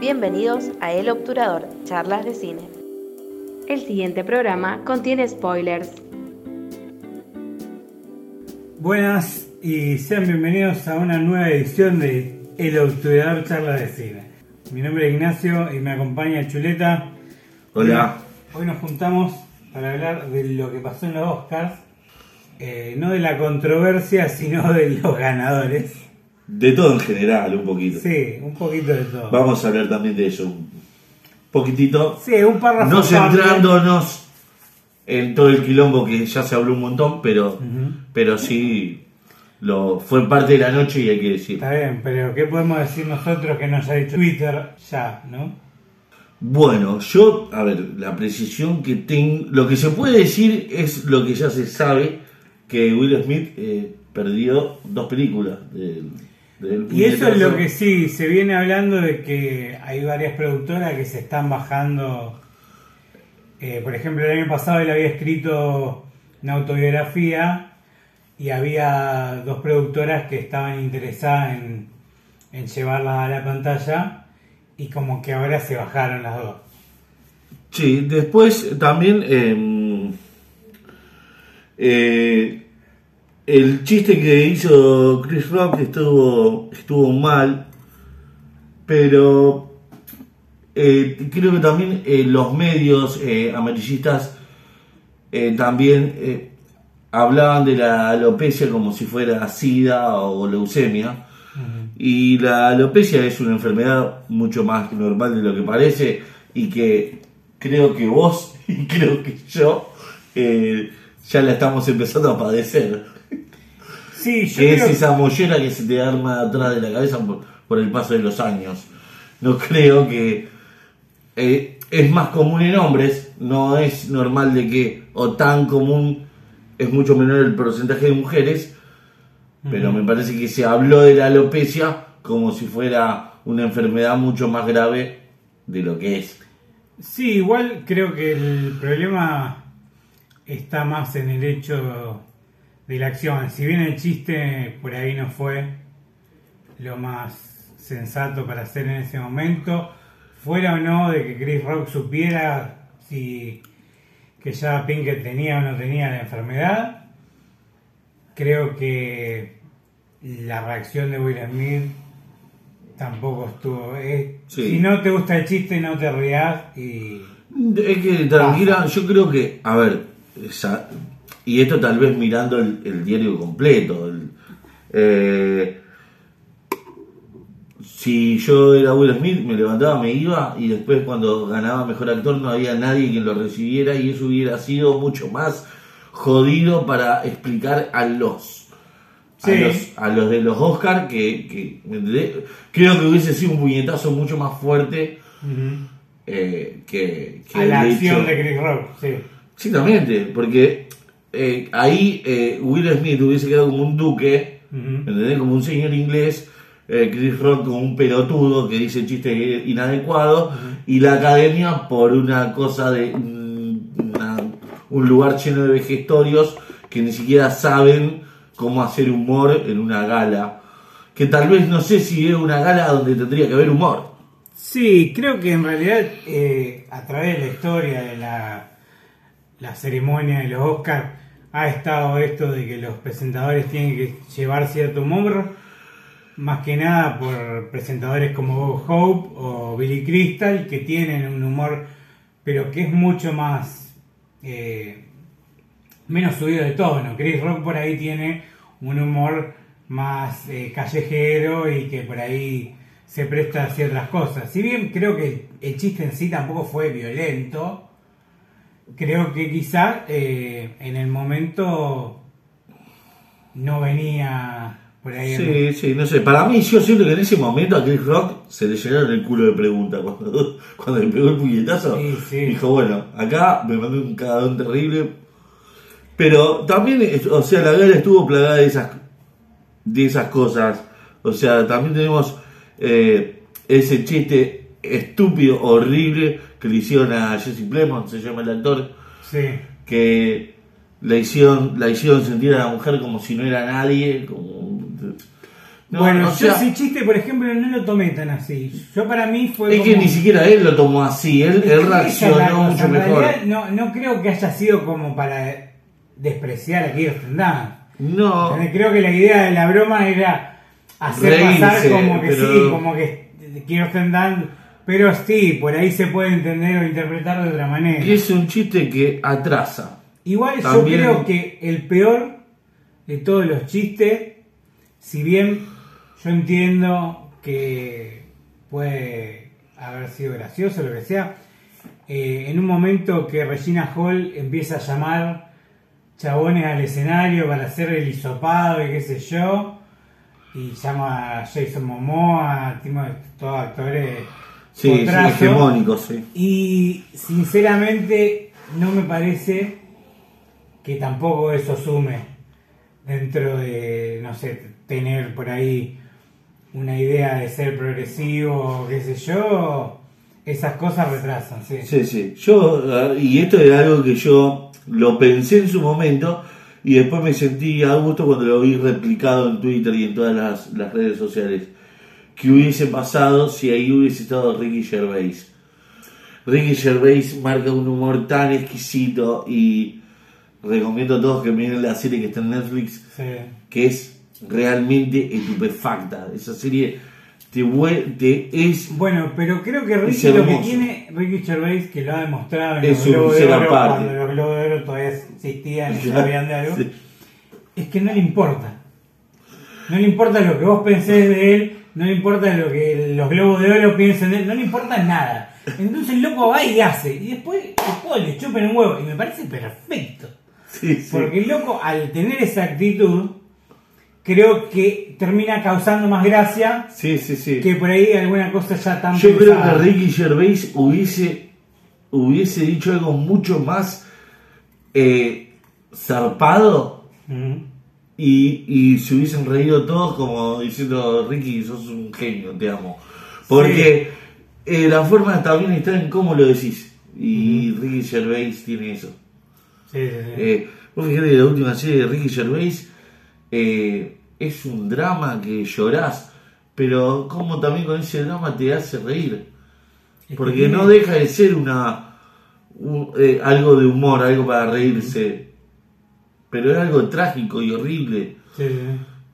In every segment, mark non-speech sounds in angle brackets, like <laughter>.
Bienvenidos a El Obturador, charlas de cine. El siguiente programa contiene spoilers. Buenas y sean bienvenidos a una nueva edición de El Obturador Charlas de Cine. Mi nombre es Ignacio y me acompaña Chuleta. Hola. Hoy nos juntamos para hablar de lo que pasó en los Oscars. Eh, no de la controversia, sino de los ganadores. De todo en general, un poquito. Sí, un poquito de todo. Vamos a hablar también de eso. Un poquitito. Sí, un párrafo. No centrándonos en todo el quilombo que ya se habló un montón, pero, pero sí lo fue parte de la noche y hay que decir. Está bien, pero ¿qué podemos decir nosotros que nos ha dicho Twitter ya, no? Bueno, yo, a ver, la precisión que tengo, lo que se puede decir es lo que ya se sabe, que Will Smith eh, perdió dos películas. del Y eso es lo que sí, se viene hablando de que hay varias productoras que se están bajando. Eh, por ejemplo, el año pasado él había escrito una autobiografía y había dos productoras que estaban interesadas en, en llevarla a la pantalla y como que ahora se bajaron las dos. Sí, después también eh, eh, el chiste que hizo Chris Rock estuvo, estuvo mal, pero eh, creo que también eh, los medios eh, amarillistas también hablaban de la alopecia como si fuera sida o leucemia. Y la alopecia es una enfermedad mucho más normal de lo que parece y que creo que vos <laughs> y creo que yo ya la estamos empezando a padecer. Sí, yo Que es esa mollera que se te arma atrás de la cabeza por, por el paso de los años. No creo que... eh, es más común en hombres, no es normal de que, o tan común, es mucho menor el porcentaje de mujeres, pero me parece que se habló de la alopecia como si fuera una enfermedad mucho más grave de lo que es. Sí, igual creo que el problema está más en el hecho de la acción. Si bien el chiste por ahí no fue lo más sensato para hacer en ese momento, fuera o no de que Chris Rock supiera si que ya Pinkett tenía o no tenía la enfermedad, creo que la reacción de Will Smith tampoco estuvo. eh, Sí. Si no te gusta el chiste, no te rías y. Es que tranquila, yo creo que, a ver, esa- y esto tal vez mirando el, el diario completo. el- eh, si yo era Will Smith, me levantaba, me iba y después cuando ganaba mejor actor no había nadie que lo recibiera y eso hubiera sido mucho más jodido para explicar a los a, los, a los de los Oscar que, creo que hubiese sido un puñetazo mucho más fuerte eh, que, que a la acción hecho- de Chris Rock, sí. Exactamente, porque eh, ahí eh, Will Smith hubiese quedado como un duque. Como un señor inglés, eh, Chris Rock como un pelotudo que dice chistes inadecuados, y la academia por una cosa de mm, una- un lugar lleno de vejestorios que ni siquiera saben cómo hacer humor en una gala. Que tal vez no sé si es una gala donde tendría que haber humor. Sí, creo que en realidad a través de la historia de la, la ceremonia de los Oscars ha estado esto de que los presentadores tienen que llevar cierto humor, más que nada por presentadores como Bob Hope o Billy Crystal, que tienen un humor, pero que es mucho más, eh, menos subido de tono. Chris Rock por ahí tiene un humor más eh, callejero y que por ahí se presta a ciertas cosas. Si bien creo que el chiste en sí tampoco fue violento, creo que quizá eh, en el momento no venía por ahí. Sí, sí, no sé. Para mí, yo siento que en ese momento a Chris Rock se le llenaron el culo de preguntas. Cuando, <laughs> cuando le pegó el puñetazo, Sí, sí. dijo, bueno, acá me mandé un cagadón terrible. Pero también, o sea, la gala estuvo plagada de esas, de esas cosas. O sea, también tenemos eh, ese chiste estúpido, horrible, que le hicieron a Jesse Plemons, se llama el actor, Sí. que la hicieron, la hicieron sentir a la mujer como si no era nadie, como No, bueno, o yo ese chiste, por ejemplo, no lo tomé tan así. Yo para mí fue es que ni siquiera él lo tomó así, él, la reaccionó cosa, mucho mejor. realidad, no, no creo que haya sido como para despreciar a Kirsten Dunst. No. Creo que la idea de la broma era hacer Reírse, pasar como que pero- sí, como que Kirsten Dunst, pero sí, por ahí se puede entender o interpretar de otra manera. que es un chiste que atrasa. Igual También- yo creo que el peor de todos los chistes, si bien yo entiendo que puede haber sido gracioso, lo que sea, eh, en un momento que Regina Hall empieza a llamar chabones al escenario para hacer el hisopado y qué sé yo, y llama a Jason Momoa, todos actores Sí, sí, hegemónico, sí. Y sinceramente no me parece que tampoco eso sume dentro de, no sé, tener por ahí una idea de ser progresivo, qué sé yo, esas cosas retrasan, sí. Sí, sí. Yo, y esto era algo que yo lo pensé en su momento y después me sentí a gusto cuando lo vi replicado en Twitter y en todas las, las redes sociales. ¿Qué hubiese pasado si ahí hubiese estado Ricky Gervais? Ricky Gervais marca un humor tan exquisito y recomiendo a todos que miren la serie que está en Netflix, Sí. que es realmente estupefacta. Esa serie te, te es Bueno, pero creo que Ricky lo que tiene Ricky Gervais, que lo ha demostrado en Es los su Globos de Oro, parte. cuando los Globos de Oro todavía existían y sabían de algo, <laughs> Sí. es que no le importa. No le importa lo que vos pensés de él, no le importa lo que los globos de oro piensen de él, no le importa nada. Entonces el loco va y hace, y después, después le chupen un huevo, y me parece perfecto. Sí, sí. Porque el loco, al tener esa actitud, creo que termina causando más gracia Sí, sí, sí. que por ahí alguna cosa ya tan Yo creo que Ricky Gervais hubiese, hubiese dicho algo mucho más eh, zarpado. Y, y se hubiesen reído todos como diciendo, Ricky, sos un genio, te amo. Porque eh, la forma también está en cómo lo decís. Y Ricky Gervais tiene eso. Sí, sí, sí. Eh, vos fijate que la última serie de Ricky Gervais eh, es un drama que llorás, pero como también con ese drama te hace reír. Es Porque no deja de ser una un- algo de humor, algo para reírse, pero es algo trágico y horrible, Sí,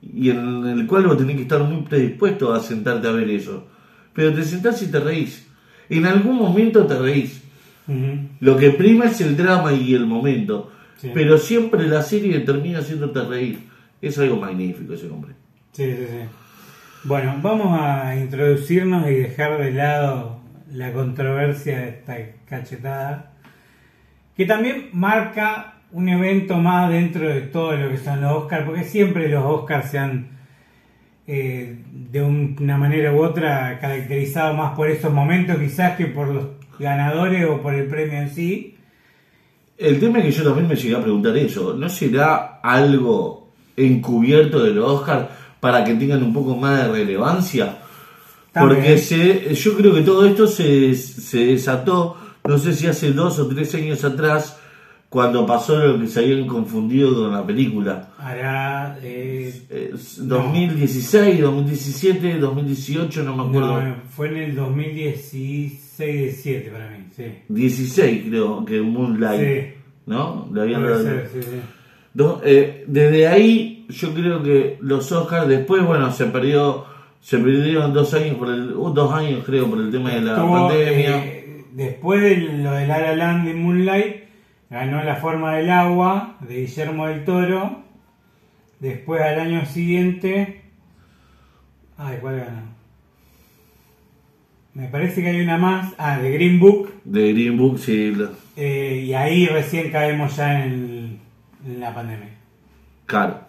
y en el cual vos tenés que estar muy predispuesto a sentarte a ver eso. Pero te sentás y te reís. En algún momento te reís. Lo que prima es el drama y el momento. Sí. Pero siempre la serie termina haciéndote reír. Es algo magnífico ese hombre. Sí, sí, sí. Bueno, vamos a introducirnos y dejar de lado la controversia de esta cachetada, que también marca un evento más dentro de todo lo que son los Oscars, porque siempre los Oscars se han eh, de una manera u otra caracterizado más por esos momentos quizás que por los ganadores o por el premio en sí. El tema es que yo también me llegué a preguntar eso. ¿No será algo encubierto de los Oscars para que tengan un poco más de relevancia? También. Porque se, yo creo que todo esto se, se desató, no sé si hace dos o tres años atrás, cuando pasó lo que se habían confundido con la película. Hará... eh, Eh, 2016, 2017, 2018, no me acuerdo. no, fue en el 2016-17 para mí, sí. 16 creo que Moonlight, Sí. ¿no? Le habían dado- ser, sí, sí. Do- eh, desde ahí yo creo que los Oscars después, bueno, se perdió, se perdieron dos años por el, uh, dos años creo por el tema de la Estuvo, pandemia. eh, después de lo de La La Land y Moonlight, ganó La Forma del Agua de Guillermo del Toro. Después al año siguiente... Ay, ¿cuál ganó? Me parece que hay una más. Ah, de Green Book. De Green Book, sí, eh, y ahí recién caemos ya en la pandemia. claro.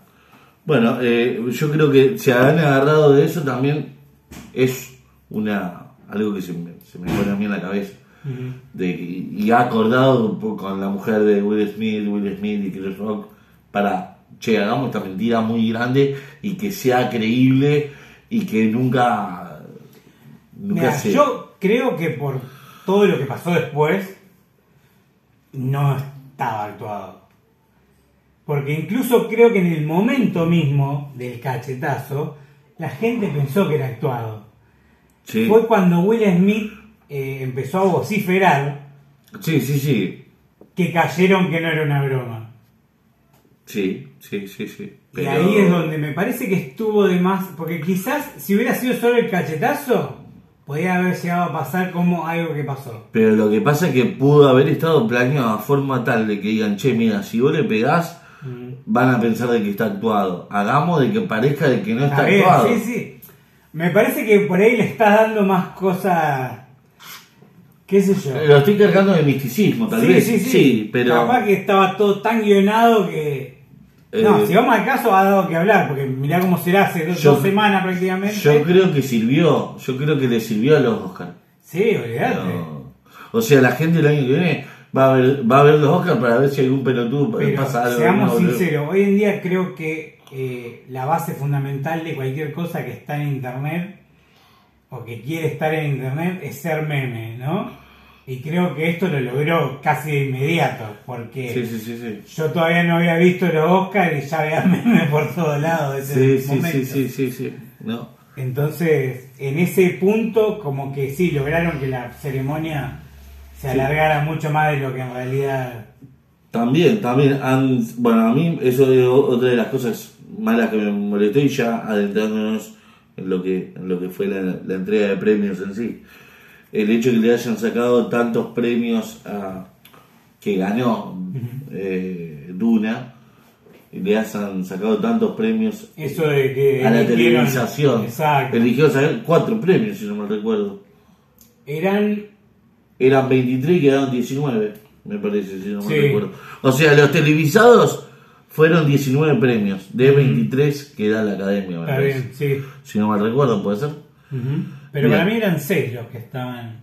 Bueno, eh, yo creo que se han agarrado de eso también es una algo que se me, se me pone a mí en la cabeza. De, y ha acordado con la mujer de Will Smith, Will Smith y Chris Rock para, che, hagamos esta mentira muy grande y que sea creíble y que nunca, nunca Mira, se... yo creo que por todo lo que pasó después, no estaba actuado. Porque incluso creo que en el momento mismo del cachetazo, la gente pensó que era actuado. Sí, Fue cuando Will Smith eh, empezó a vociferar sí, sí, sí. que cayeron que no era una broma. Sí, sí, sí, sí. Y ahí es donde me parece que estuvo de más, porque quizás si hubiera sido solo el cachetazo, podía haber llegado a pasar como algo que pasó. Pero lo que pasa es que pudo haber estado planeado a forma tal de que digan, che, mira, si vos le pegás, Mm. van a pensar de que está actuado. Hagamos de que parezca de que no está actuado. sí, sí. Me parece que por ahí le está dando más cosas, qué sé yo. Lo estoy cargando de misticismo, tal sí, vez. sí, sí, pero. Capaz que estaba todo tan guionado que... No, Eh, si vamos al caso ha dado que hablar, porque mirá cómo será hace dos, Yo- dos semanas prácticamente. Yo creo que sirvió, yo creo que le sirvió a los Oscars. Sí, olvidate. No. O sea, la gente el año que viene va a ver, va a ver los Oscars para ver si algún pelotudo Pero pasa algo. seamos no, sinceros, hoy en día creo que eh, la base fundamental de cualquier cosa que está en internet o que quiere estar en internet es ser meme, ¿no? Y creo que esto lo logró casi de inmediato, porque Sí, sí, sí, sí. yo todavía no había visto los Oscars y ya veía <laughs> memes por todos lados de ese Sí, sí, momento. sí, sí, sí, sí. No. Entonces, en ese punto, como que sí, lograron que la ceremonia se alargara mucho más de lo que en realidad También, también han, bueno, a mí eso es otra de las cosas malas que me molestó y ya adentrándonos en lo que, en lo que fue la, la entrega de premios en sí. El hecho de que le hayan sacado tantos premios a, que ganó eh, Duna, y le hayan sacado tantos premios Eso de que a la televisación. Exacto. Eligió sacar cuatro premios, si no me recuerdo. Eran Eran 23 y quedaron 19, me parece, si no me recuerdo. O sea, los televisados fueron 19 premios, de 23 que da la academia, Está bien, sí. Si no me recuerdo, puede ser. Pero Bien. para mí eran seis los que estaban.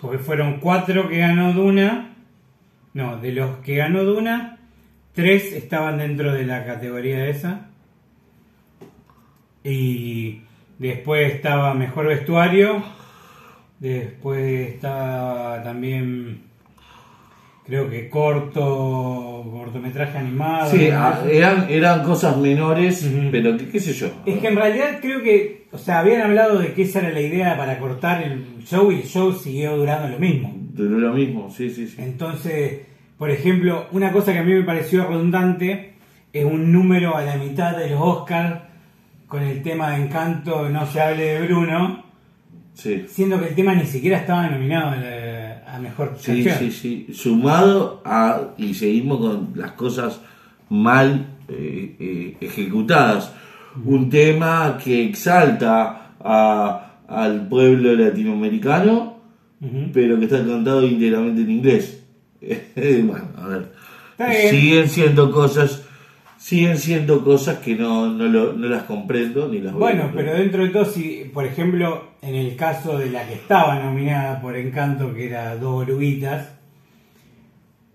Porque fueron cuatro que ganó Duna. No, de los que ganó Duna, tres estaban dentro de la categoría esa. Y después estaba mejor vestuario. Después estaba también, creo que corto, cortometraje animado. Sí, ¿no? ah, eran, eran cosas menores, pero qué, qué sé yo. Es que en realidad creo que, o sea, habían hablado de que esa era la idea para cortar el show y el show siguió durando lo mismo. Duró lo mismo, sí, sí, sí. Entonces, por ejemplo, una cosa que a mí me pareció redundante es un número a la mitad de los Oscars con el tema de Encanto, no se hable de Bruno, Sí, siendo que el tema ni siquiera estaba nominado a, la- a mejor sí, canción. sí, sí. Sumado a, y seguimos con las cosas mal eh, eh, ejecutadas. Un tema que exalta a- al pueblo latinoamericano, pero que está cantado íntegramente en inglés. <laughs> bueno, a ver. Siguen siendo cosas, siguen siendo cosas que no, no, lo- no las comprendo ni las voy Bueno, pero dentro de todo, si, por ejemplo, en el caso de la que estaba nominada por Encanto, que era Dos Oruguitas,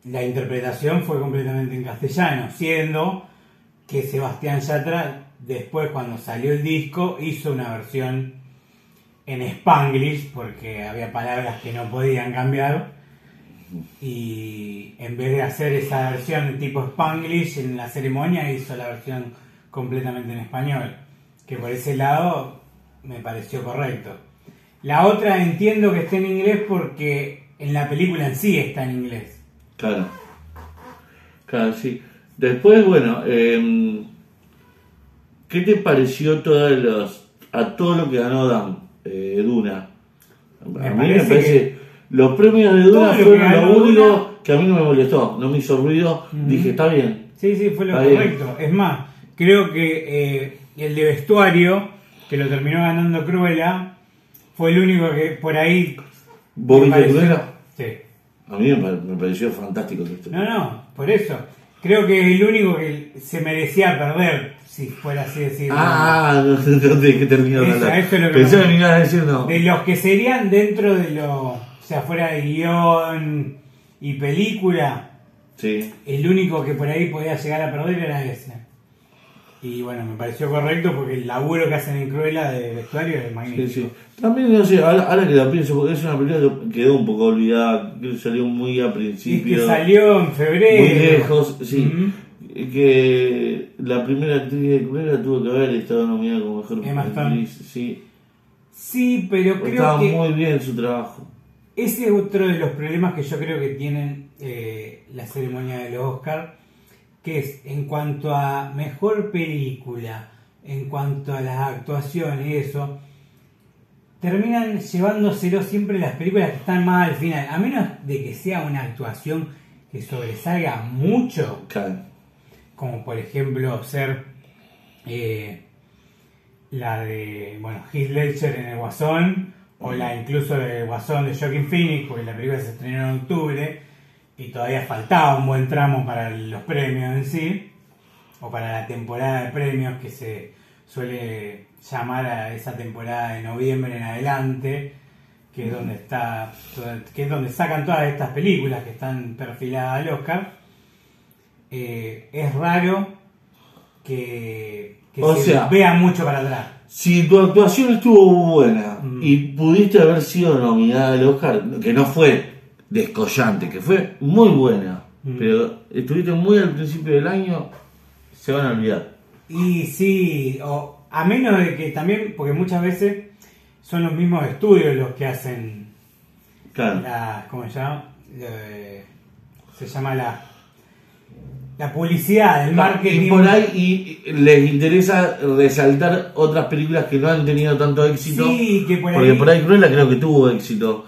la interpretación fue completamente en castellano, siendo que Sebastián Yatra, después cuando salió el disco, hizo una versión en Spanglish, porque había palabras que no podían cambiar, y en vez de hacer esa versión tipo Spanglish en la ceremonia, hizo la versión completamente en español, que por ese lado me pareció correcto. La otra entiendo que esté en inglés porque en la película en sí está en inglés. Claro. Claro, sí. Después, bueno, em, ¿qué te pareció todos los, a todo lo que ganó Dan, eh, Duna? A Me mí me parece los premios de Duna fueron lo único Duna- que a mí no me molestó, no me hizo ruido. Ujú. Dije, está bien. Sí, sí, fue lo Está bien. correcto. Es más, creo que eh, el de vestuario, que lo terminó ganando Cruella, fue el único que por ahí... ¿Vos viste Cruella? Sí. A mí me, me pareció fantástico esto. No, no, por eso. Creo que es el único que se merecía perder, si fuera así decirlo. Ah, no, <laughs> no tenés que terminar de hablar. Pensé que me ibas a decir no. De los que serían dentro de lo... O sea, fuera de guion y película, Sí. el único que por ahí podía llegar a perder era ese. Y bueno, me pareció correcto porque el laburo que hacen en Cruella de vestuario es Sí, magnífico. sí. También, no sé, ahora, ahora que la pienso, porque es una película que quedó un poco olvidada, que salió muy a Y es principio. que salió en febrero. Muy lejos, sí. Que la primera actriz de Cruella tuvo que haber estado nominada como mejor actriz. Sí, Sí, pero creo estaba que muy bien su trabajo. Ese es otro de los problemas que yo creo que tienen eh, la ceremonia de los Oscar, que es en cuanto a mejor película, en cuanto a las actuaciones y eso, terminan llevándoselo siempre las películas que están más al final, a menos de que sea una actuación que sobresalga mucho, Claro. como por ejemplo ser eh, la de bueno Heath Ledger en el Guasón o la incluso de Guasón de Joaquin Phoenix porque la película se estrenó en octubre y todavía faltaba un buen tramo para los premios en sí o para la temporada de premios que se suele llamar a esa temporada de noviembre en adelante que es donde está que es donde sacan todas estas películas que están perfiladas al Oscar. Eh, es raro que, que O se sea- vea mucho para atrás. Si tu actuación estuvo buena Mm. y pudiste haber sido nominada al Oscar, que no fue descollante, que fue muy buena, Mm. pero estuviste muy al principio del año, se van a olvidar. Y sí, o a menos de que también, porque muchas veces son los mismos estudios los que hacen Claro. la, ¿cómo se llama? Eh, se llama la, la publicidad, el marketing. Y por ahí y les interesa resaltar otras películas que no han tenido tanto éxito. Sí, que por porque ahí- por ahí Cruella creo que tuvo éxito.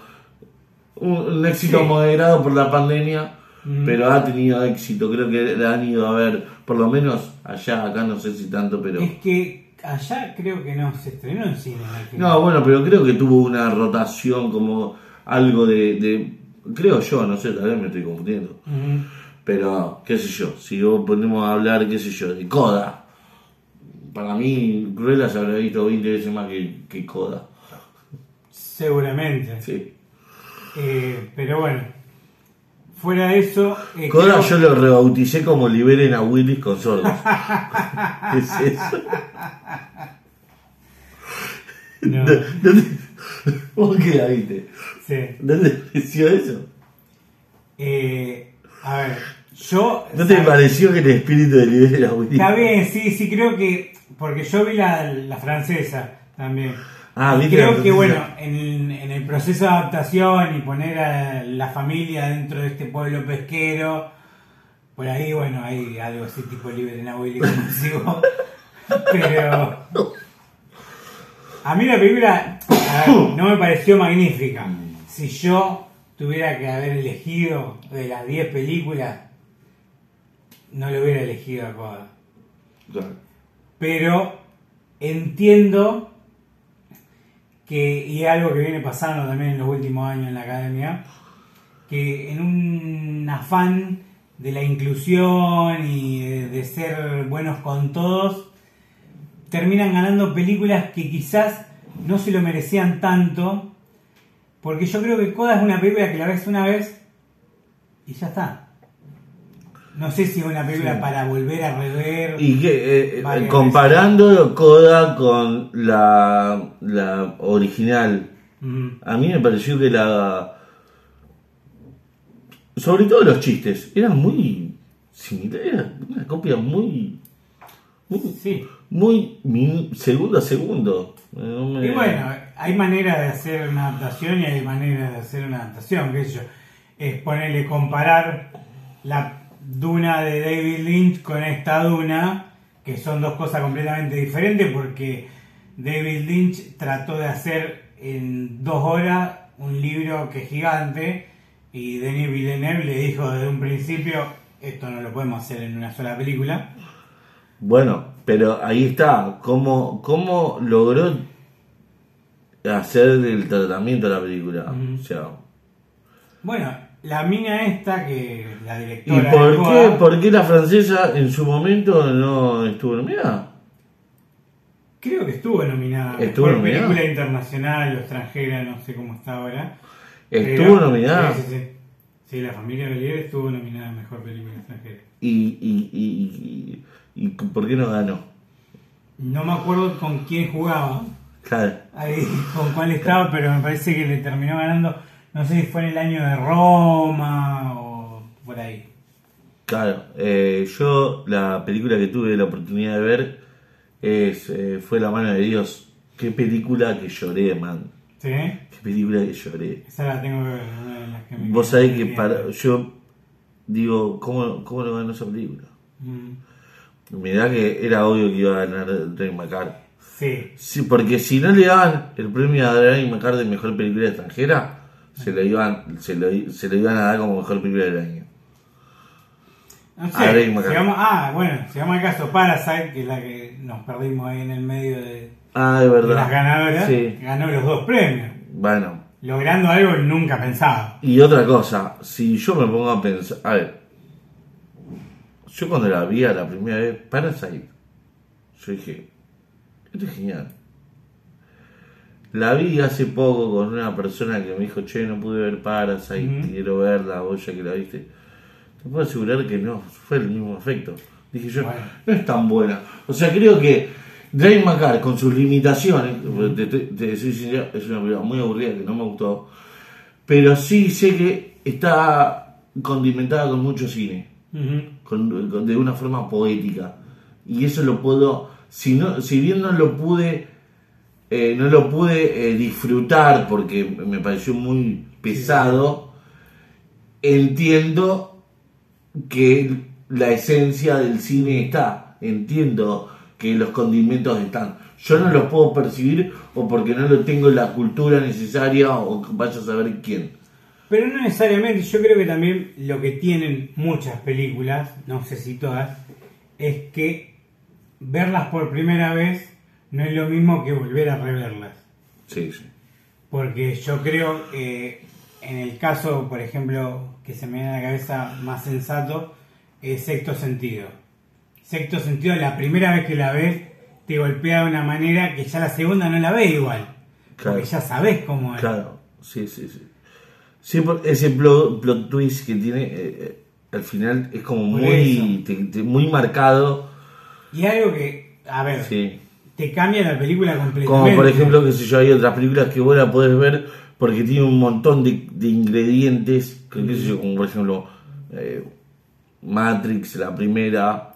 Un, un éxito Sí. moderado por la pandemia, Mm. pero ha tenido éxito. Creo que la han ido a ver, por lo menos allá, acá no sé si tanto, pero... Es que allá creo que no, se estrenó en cine. No, bueno, pero creo que tuvo una rotación como algo de... de- creo yo, no sé, tal vez me estoy confundiendo. Pero, qué sé yo, si vos ponemos a hablar, qué sé yo, de Coda. Para mí, Cruella se habrá visto 20 veces más que, que Coda. Seguramente. Sí. Eh, pero bueno, fuera de eso. eh, Coda creo- yo lo rebauticé como liberen a Willis con sordos. <laughs> ¿Qué es eso? <laughs> No, ¿Dónde, ¿Vos qué la viste? sí. ¿Dónde pareció eso? Eh, a ver, yo. ¿No te ¿sabes? pareció que el espíritu de liberen a Willis? Está bien, sí, sí, creo que. Porque yo vi la, la francesa también. Ah, Y creo que, bueno, en, en el proceso de adaptación y poner a la familia dentro de este pueblo pesquero, por ahí, bueno, hay algo así tipo libre en como digo. Pero. A mí la película ver, no me pareció magnífica. Si yo tuviera que haber elegido de las 10 películas, no lo hubiera elegido a Coda. Claro. Pero entiendo que, y es algo que viene pasando también en los últimos años en la academia, que en un afán de la inclusión y de, de ser buenos con todos, terminan ganando películas que quizás no se lo merecían tanto, porque yo creo que Coda es una película que la ves una vez y ya está. No sé si es una película Sí. para volver a rever. Y que, eh, Varias comparando Coda con la, la original, Mm. a mí me pareció que la. Sobre todo los chistes, eran muy similares, era una copia muy. muy, Sí. muy min- segundo a segundo. No me- Y bueno, hay maneras de hacer una adaptación y hay maneras de hacer una adaptación, qué sé yo. Es ponerle, comparar la Duna de David Lynch con esta Duna, que son dos cosas completamente diferentes porque David Lynch trató de hacer en dos horas un libro que es gigante y Denis Villeneuve le dijo desde un principio, esto no lo podemos hacer en una sola película. Bueno, pero ahí está. ¿Cómo, cómo logró hacer el tratamiento de la película? Ujú. O sea, Bueno, la mina esta, que la ¿Y directora... de por qué, por la francesa en su momento no estuvo nominada? Creo que estuvo nominada. ¿Estuvo Mejor nominada? película internacional o extranjera, no sé cómo está ahora. ¿Estuvo Pero- nominada? Sí, sí, sí. Sí, La familia Belier estuvo nominada a Mejor Película Extranjera. ¿Y, y, y, y, y por qué no ganó? No me acuerdo con quién jugaba, Claro. ahí, con cuál estaba, pero me parece que le terminó ganando, no sé si fue en el año de Roma o por ahí. Claro, eh, yo la película que tuve la oportunidad de ver es eh, fue La mano de Dios. Qué película que lloré, man. ¿Sí? Qué película que lloré. Esa la tengo que ver, una de las que me Vos sabés que para, yo digo, ¿cómo, cómo no ganó esa película? Mm, da que era obvio que iba a ganar Drake McCart. Sí, Sí, porque si no le daban el premio a Drake McCart de mejor película extranjera, se lo iban, se lo, se lo iban a dar como mejor película del año. no sé. Ah, bueno, si vamos al caso Parasite, que es la que nos perdimos ahí en el medio de, Ah, de de verdad. las ganadoras, Sí. ganó los dos premios, Bueno, logrando algo nunca pensado. y otra cosa, si yo me pongo a pensar, a ver, yo cuando la vi a la primera vez, Parasite, yo dije, esto es genial. La vi hace poco con una persona que me dijo, che, no pude ver Parasite, Ujú. quiero verla, vos ya que la viste. Te puedo asegurar que no fue el mismo efecto. Dije yo, Bueno. no es tan buena. O sea, creo que Drake McCart, con sus limitaciones, te, te- te soy sincero, es una película muy aburrida que no me gustó, pero sí sé que está condimentada con mucho cine con- de una forma poética. Y eso lo puedo, si, no, si bien no lo pude, eh, no lo pude eh, disfrutar porque me pareció muy pesado, entiendo que la esencia del cine está, entiendo que los condimentos están. Yo no los puedo percibir o porque no lo tengo la cultura necesaria o vaya a saber quién. Pero no necesariamente, yo creo que también lo que tienen muchas películas, no sé si todas, es que verlas por primera vez no es lo mismo que volver a reverlas. Sí, sí. Porque yo creo que en el caso, por ejemplo, que se me viene a la cabeza más sensato, es sexto sentido. Sexto sentido, la primera vez que la ves, te golpea de una manera que ya la segunda no la ves igual. Claro. Porque ya sabes cómo es. Claro, sí, sí, sí. Sí, por- ese plot, plot twist que tiene eh, eh, al final es como muy, te- te- muy marcado. Y algo que, a ver, Sí. Te cambia la película completamente. Como por ejemplo, que sé yo, hay otras películas que vos la podés ver porque tiene un montón de, de ingredientes, que, qué sé yo, como por ejemplo eh, Matrix, la primera.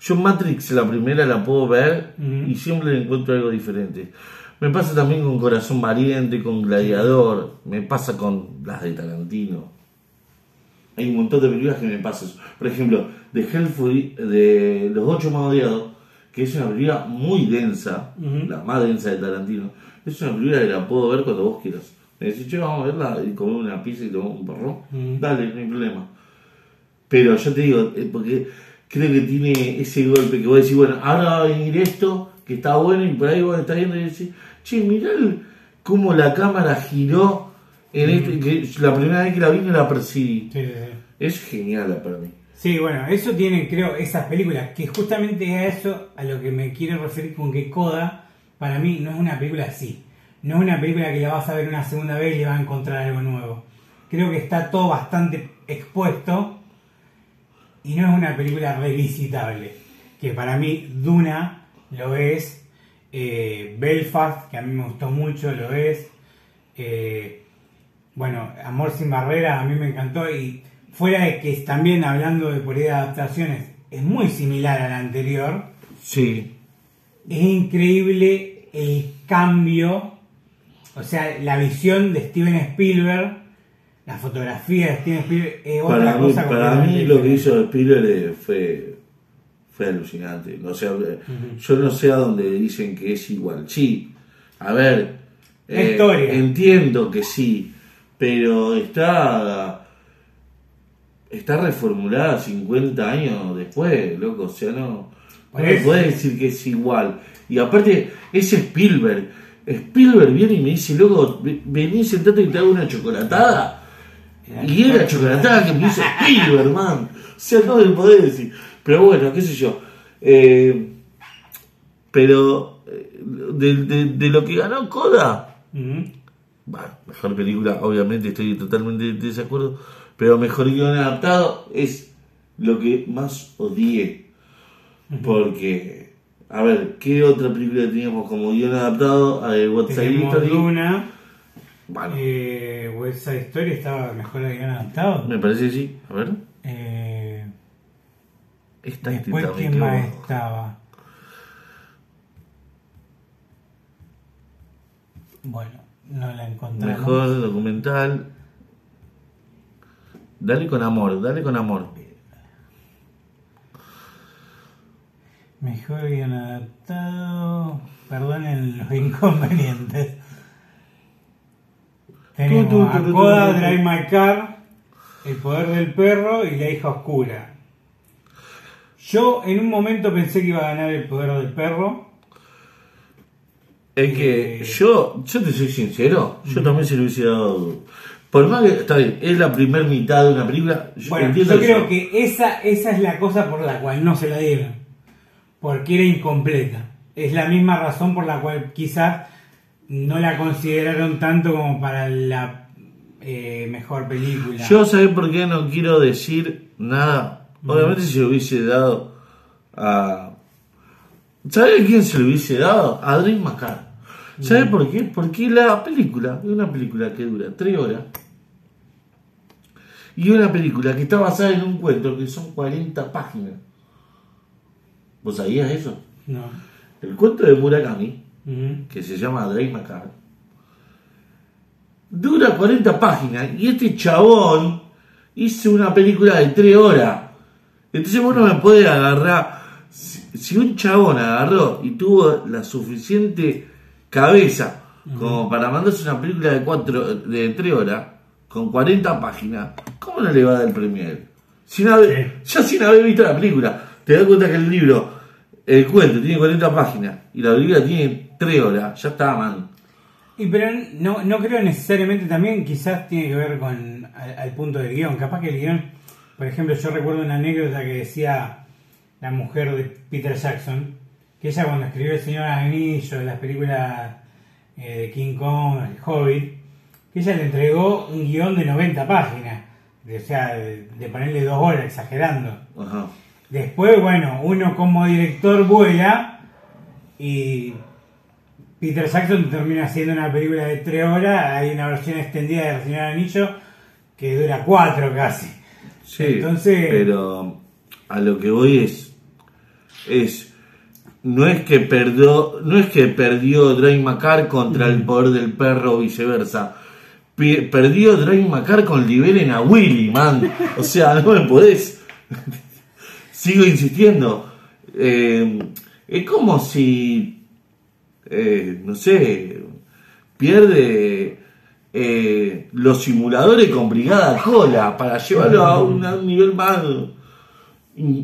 Yo Matrix, la primera, la puedo ver y siempre le encuentro algo diferente. Me pasa también con Corazón Valiente, con Gladiador, me pasa con las de Tarantino. Hay un montón de películas que me pasan. Por ejemplo, The Hellful, de Los Ocho Más Odiados, que es una película muy densa, la más densa de Tarantino. Es una película que la puedo ver cuando vos quieras. Me decís, che, vamos a verla y comer una pizza y tomar un perro. Dale, no hay problema. Pero yo te digo, eh, porque creo que tiene ese golpe que vos decís, bueno, ahora va a venir esto, que está bueno, y por ahí vos estás viendo y decís, che, mirá el- cómo la cámara giró en este, que la primera vez que la vi no la percibí. Sí, sí, sí. Es genial para mí. Sí, bueno, eso tienen, creo, esas películas, que justamente a eso a lo que me quiero referir con que Coda, para mí, no es una película así. No es una película que la vas a ver una segunda vez y le vas a encontrar algo nuevo. Creo que está todo bastante expuesto y no es una película revisitable. Que para mí, Duna lo es, eh, Belfast, que a mí me gustó mucho, lo es. eh, bueno, Amor sin barreras a mí me encantó y fuera de que también hablando de por ahí de adaptaciones, es muy similar a la anterior, Sí, es increíble el cambio, o sea, la visión de Steven Spielberg, la fotografía de Steven Spielberg es otra para mí, cosa para mí lo que hizo Spielberg eh, fue, fue alucinante. O sea, eh, yo no sé a dónde dicen que es igual. Sí, a ver, La historia. entiendo que sí, pero está está reformulada 50 años después, loco. O sea, no, Por no puedes decir que es igual. Y aparte, es Spielberg. Spielberg viene y me dice, loco, ve- vení, sentate y te hago una chocolatada. Y era chocolatada que me hizo Spielberg, man. O sea, no me podés decir. Pero bueno, qué sé yo. Eh, pero eh, de, de- de lo que ganó Coda, bueno, mejor película, obviamente estoy totalmente de desacuerdo. Pero mejor guion adaptado es lo que más odié. Porque, a ver, ¿qué otra película teníamos como guion adaptado? A What's Tenemos. Duna, Bueno, eh, West Side Story estaba mejor guion adaptado. me parece que sí. A ver. Eh, Esta Después, ¿quién más estaba? Bueno, no la encontramos. Mejor documental. Dale con amor, dale con amor. Mejor guion adaptado. Perdonen los inconvenientes. Tenemos Tu, tu, a tu, tu, Coda. Drive My Car, El Poder del Perro y La Hija Oscura. Yo en un momento pensé que iba a ganar El Poder del Perro. Es que Eh. yo, yo te soy sincero, yo también se lo hubiese dado. Por más que, está bien, es la primera mitad de una película. Yo Bueno, yo creo eso. que esa, esa es la cosa por la cual no se la dieron. Porque era incompleta. Es la misma razón por la cual quizás no la consideraron tanto como para la eh, mejor película. Yo, ¿sabés por qué no quiero decir nada? Obviamente, si se lo hubiese dado a. ¿Sabés a quién se lo hubiese dado? A Dream. ¿Sabés por qué? Porque la película es una película que dura 3 horas. Y una película que está basada en un cuento que son 40 páginas. ¿Vos sabías eso? No. El cuento de Murakami, Ujú. que se llama Drake Macar, dura 40 páginas y este chabón hizo una película de 3 horas. Entonces vos no me podés agarrar. Si, si un chabón agarró y tuvo la suficiente cabeza como para mandarse una película de, cuatro, de 3 horas con 40 páginas, ¿cómo no le va a dar el premio a él? Sin haber, Ya sin haber visto la película, te das cuenta que el libro, el cuento tiene 40 páginas y la película tiene 3 horas, ya está, man. Y pero no, no creo necesariamente también, quizás tiene que ver con al, al punto del guion. Capaz que el guion, por ejemplo, yo recuerdo una anécdota que decía la mujer de Peter Jackson, que ella cuando escribió El Señor Anillo, las películas eh, de King Kong, El Hobbit, que ella le entregó un guion de 90 páginas, de- o sea, de, de ponerle dos horas, exagerando. Ajá. Después, bueno, uno como director vuela y Peter Jackson termina haciendo una película de tres horas. Hay una versión extendida de El Señor Anillo que dura cuatro casi. Sí, Entonces- pero a lo que voy es, es no es que perdió, no es que perdió Drake Macar contra el poder del perro o viceversa. Perdió Drake Macar con Liberen a Willy, man. O sea, <laughs> no me podés. <laughs> Sigo insistiendo. Eh, es como si, eh, no sé, pierde eh, los simuladores con Brigada Cola para llevarlo a un, a un nivel más.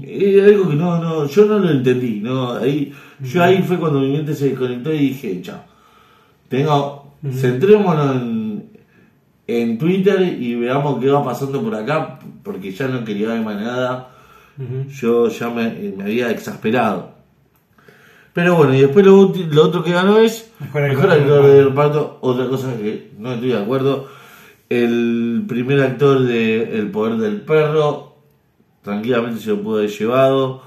Es algo que no, no, yo no lo entendí. No, ahí, yo ahí fue cuando mi mente se desconectó y dije, chao. Tengo, centrémonos en, en Twitter y veamos qué va pasando por acá, porque ya no quería ver más nada. Yo ya me, me había exasperado. Pero bueno, y después lo, lo otro que ganó es Mejor Mejor actor de reparto. Otra cosa que no estoy de acuerdo. El primer actor de El Poder del Perro, tranquilamente se lo pudo haber llevado.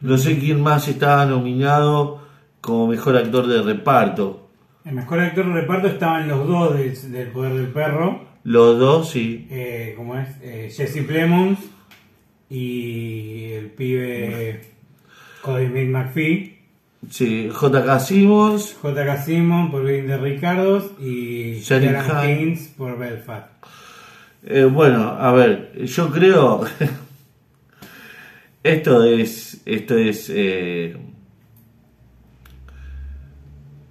No sé quién más estaba nominado como mejor actor de reparto. El mejor actor de reparto estaban los dos del, del Poder del Perro, Los dos, sí. eh, como es Eh, Jesse Plemons y el pibe Cody McPhee. Sí, J.K. Simmons. J.K. Simon por Green de Ricardos y Sharon. Haynes por Belfast. Eh, bueno, a ver, yo creo. <laughs> esto es. Esto es. eh,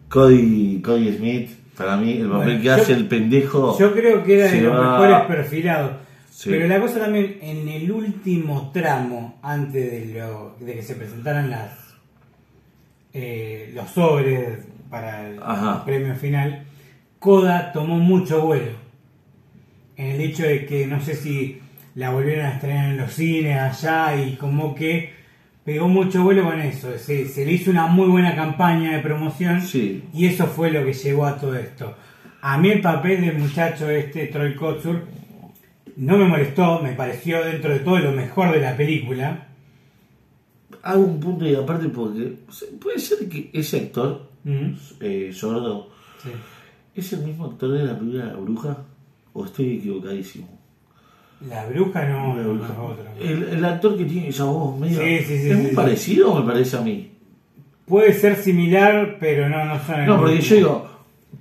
Cody, Cody Smith, para mí, el papel Bueno, que yo- hace el pendejo. Yo creo que era de los va- mejores perfilados. Sí. Pero la cosa también, en el último tramo, antes de, lo, de que se presentaran las eh, los sobres para el Ajá. premio final, Coda tomó mucho vuelo. En el hecho de que no sé si la volvieron a estrenar en los cines allá y como que pegó mucho vuelo con eso. Se, se le hizo una muy buena campaña de promoción Sí. y eso fue lo que llevó a todo esto. A mí el papel del muchacho este, Troy Kotsur, no me molestó, me pareció dentro de todo lo mejor de la película. Hago un punto y aparte porque. Puede ser que ese actor, Mm, eh, sordo, sí. ¿es el mismo actor de la película La Bruja? ¿O estoy equivocadísimo? La bruja no, La bruja. otro. El, el actor que tiene esa voz medio. Sí, sí, sí, ¿Es muy parecido me parece a mí? Puede ser similar, pero no, no son No, porque yo digo,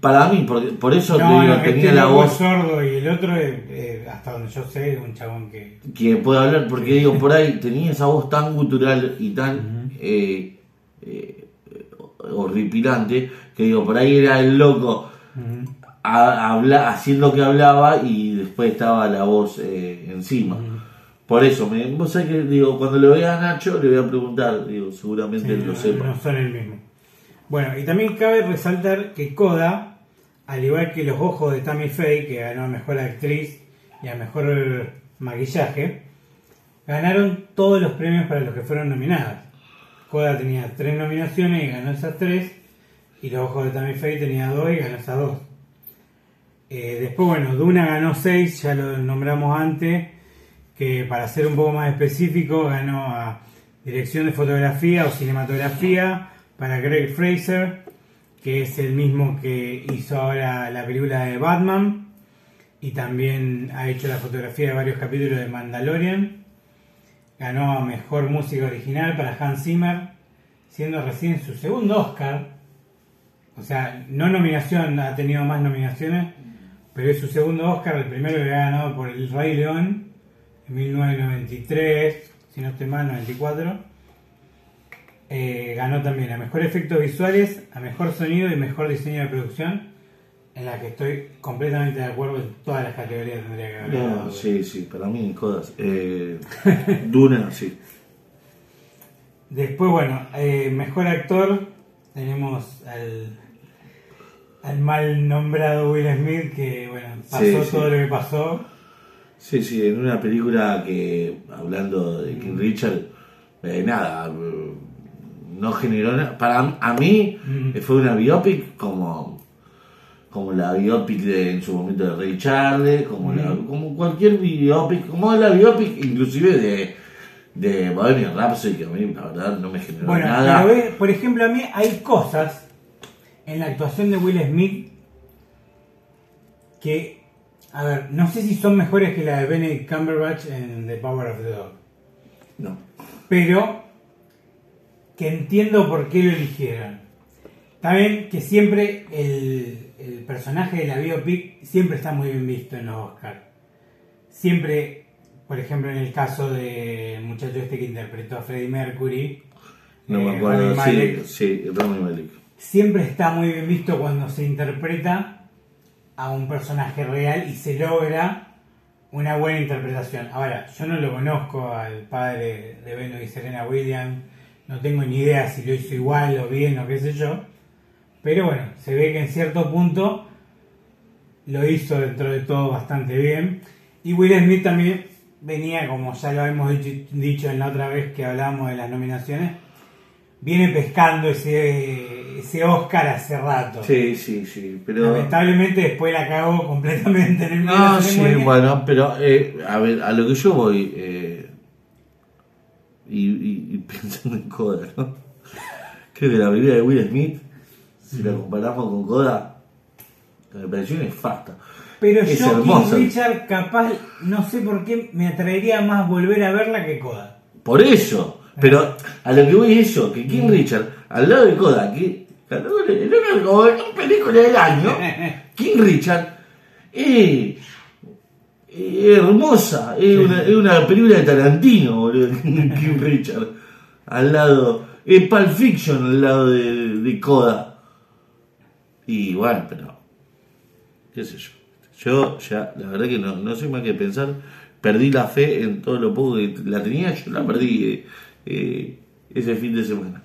para mí, porque, por eso No, te digo, no, tenía este la voz sordo y el otro, eh, hasta donde yo sé, es un chabón que... que puede hablar, porque digo, por ahí tenía esa voz tan gutural y tan eh, eh, horripilante, que digo, por ahí era el loco. A- habla- haciendo que hablaba y después estaba la voz eh, encima. Por eso, me, vos sabés que digo, cuando lo vea a Nacho le voy a preguntar, digo, seguramente Sí, él lo no, sepa. no son el mismo. Bueno, y también cabe resaltar que Koda, al igual que los ojos de Tammy Faye, que ganó a mejor actriz y a mejor maquillaje, ganaron todos los premios para los que fueron nominadas. Koda tenía tres nominaciones y ganó esas tres, y los ojos de Tammy Faye tenía dos y ganó esas dos. Eh, después, bueno, Duna ganó seis, ya lo nombramos antes, que para ser un poco más específico ganó a dirección de fotografía o cinematografía para Greg Fraser, que es el mismo que hizo ahora la película de Batman y también ha hecho la fotografía de varios capítulos de Mandalorian. Ganó a mejor música original para Hans Zimmer, siendo recién su segundo Oscar. O sea, no nominación, ha tenido más nominaciones, pero es su segundo Oscar. El primero que ha ganado por El Rey León en 1993, si no estoy mal, 94. Eh, ganó también a mejor efectos visuales, a mejor sonido y mejor diseño de producción, en la que estoy completamente de acuerdo en todas las categorías tendría que haber. No, sí, sí, para mí, Codas. Eh, Duna, <laughs> sí. Después, bueno, eh, mejor actor tenemos al, al mal nombrado Will Smith, que bueno, pasó Sí, sí. todo lo que pasó. Sí, sí, en una película que, hablando de King Richard, eh, nada, no generó nada. Para a mí Mm. eh, fue una biopic como como la biopic de, en su momento de Ray Charles, como, la- Mm. como cualquier biopic, como la biopic inclusive de, de Bohemian Rhapsody, que a mí la verdad no me generó Bueno, nada. pero por ejemplo, a mí hay cosas en la actuación de Will Smith que, a ver, no sé si son mejores que la de Benedict Cumberbatch en The Power of the Dog, No. pero que entiendo por qué lo eligieron. También que siempre el, el personaje de la biopic siempre está muy bien visto en los Oscars. Siempre, por ejemplo, en el caso del muchacho este que interpretó a Freddie Mercury, No me eh, acuerdo, sí, sí, Malek. Siempre está muy bien visto cuando se interpreta a un personaje real y se logra una buena interpretación. Ahora, yo no lo conozco al padre de Beno y Serena Williams, no tengo ni idea si lo hizo igual o bien o qué sé yo, pero bueno, se ve que en cierto punto lo hizo dentro de todo bastante bien. Y Will Smith también venía, como ya lo hemos dicho, en la otra vez que hablábamos de las nominaciones, viene pescando ese, ese Oscar hace rato. Sí, sí, sí, pero... Lamentablemente después la cagó completamente en el No, la sí, bueno, pero eh, a ver, a lo que yo voy, eh, y, y- y <laughs> pensando en Coda, ¿no? Creo que la película de Will Smith, si la comparamos con Coda, me pareció nefasta. Pero es yo. King Richard, capaz, no sé por qué, me atraería más volver a verla que Coda. Por eso, pero a lo que voy es eso, que King Richard, al lado de en una como una película del año, <laughs> King Richard, eh, eh, hermosa, es una, es una película de Tarantino, boludo, <laughs> King Richard, al lado, es Pulp Fiction al lado de, de. Y bueno, pero, qué sé yo. Yo ya, la verdad que no, no sé más que pensar. Perdí la fe en todo lo poco que la tenía, yo la perdí eh, ese fin de semana.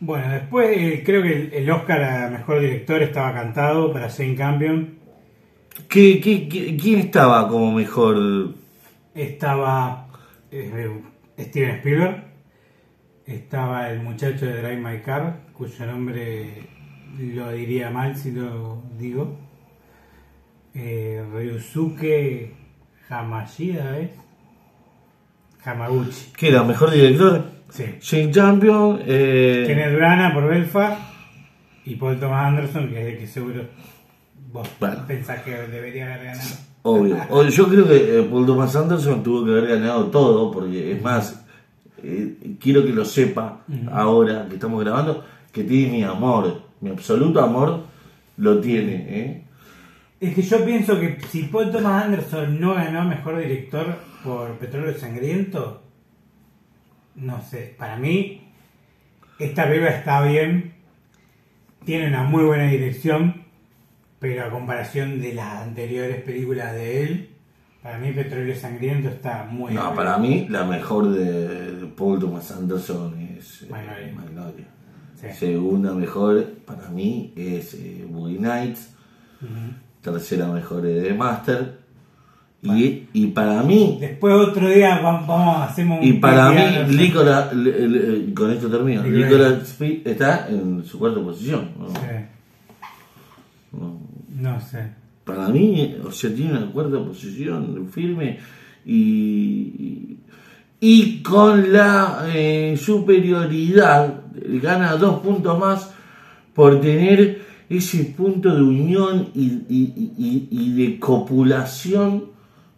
Bueno, después eh, creo que el, el Oscar a Mejor Director estaba cantado para Jane Campion. ¿Qué, qué, qué- quién estaba como mejor? Estaba eh, Steven Spielberg. Estaba el muchacho de Drive My Car, cuyo nombre lo diría mal si lo digo. Eh, Ryusuke Hamashida, ¿es? Hamaguchi. ¿Qué era? ¿Mejor director? Sí. Jane Champion. Eh, Kenneth Branagh por Belfast y Paul Thomas Anderson, que es el que seguro vos Bueno. pensás que debería haber ganado. Obvio. Yo creo que eh, Paul Thomas Anderson tuvo que haber ganado todo, porque es más, eh, quiero que lo sepa ahora que estamos grabando, que tiene mi amor, mi absoluto amor, lo tiene. ¿eh? Es que yo pienso que si Paul Thomas Anderson no ganó mejor director por Petróleo Sangriento, no sé, para mí esta película está bien, tiene una muy buena dirección, pero a comparación de las anteriores películas de él, para mí Petróleo Sangriento está muy No, bien. para mí la mejor de, Paul Thomas Anderson es eh, Magnolia. Sí. Segunda mejor para mí es eh, Boogie Nights. Tercera mejor es The Master. Y, y para mí, Después otro día va- vamos, hacemos un y para mí, le- le- con esto termino, Speed está en su cuarta posición. ¿no? Sí. No. No sé. Para mí, o sea, tiene una cuarta posición firme y, y con la eh, superioridad gana dos puntos más por tener ese punto de unión y- y- y de copulación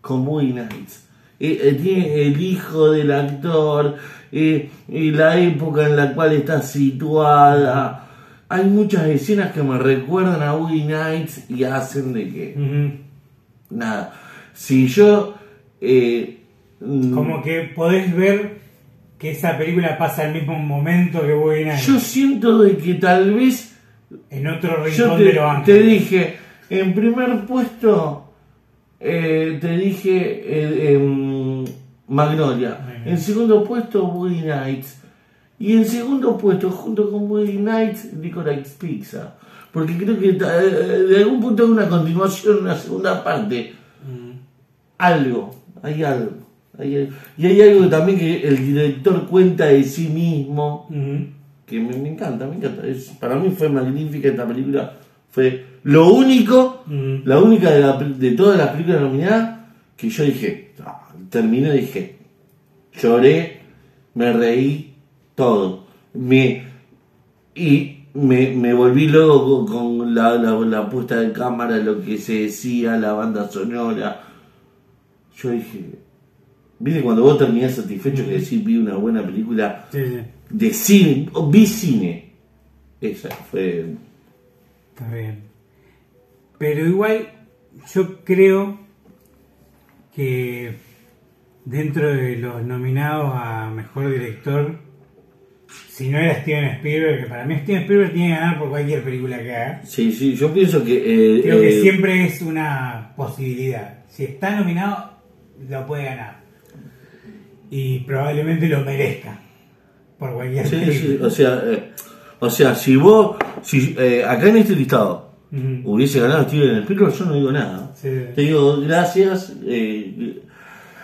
con Boogie Nights. Eh, eh, tiene el hijo del actor, eh, la época en la cual está situada. Hay muchas escenas que me recuerdan a Boogie Nights y hacen de que nada. Si yo eh, mm, Como que podés ver que esa película pasa al mismo momento que Boogie Nights, yo siento de que tal vez en otro yo rincón te, de los te dije en primer puesto eh, te dije eh, em, Magnolia Magnolia. en segundo puesto Boogie Nights y en segundo puesto junto con Boogie Nights Licorice Pizza porque creo que eh, de algún punto es una continuación una segunda parte Mm. algo, hay algo. hay- y hay algo también que el director cuenta de sí mismo, que me, me encanta, me encanta. Es- para mí fue magnífica esta película. Fue lo único, Mm. la única de, la- de todas las películas nominadas que yo dije, ah, terminé dije, lloré, me reí, todo. Me, y me, me volví loco con, con la, la, la puesta de cámara, lo que se decía, la banda sonora. Yo dije, viste cuando vos terminás satisfecho que decís vi una buena película Sí, sí, de cine, vi cine. Esa fue. está bien. Pero igual yo creo que dentro de los nominados a Mejor Director, si no era Steven Spielberg, que para mí Steven Spielberg tiene que ganar por cualquier película que haga, Sí, sí, yo pienso que. eh, creo que eh, siempre es una posibilidad. Si está nominado, lo puede ganar. Y probablemente lo merezca por cualquier sí, película. sí, o sea, eh, o sea, si vos, si acá en este listado Hubiese ganado Steven Spielberg, yo no digo nada. Sí. Te digo gracias. eh,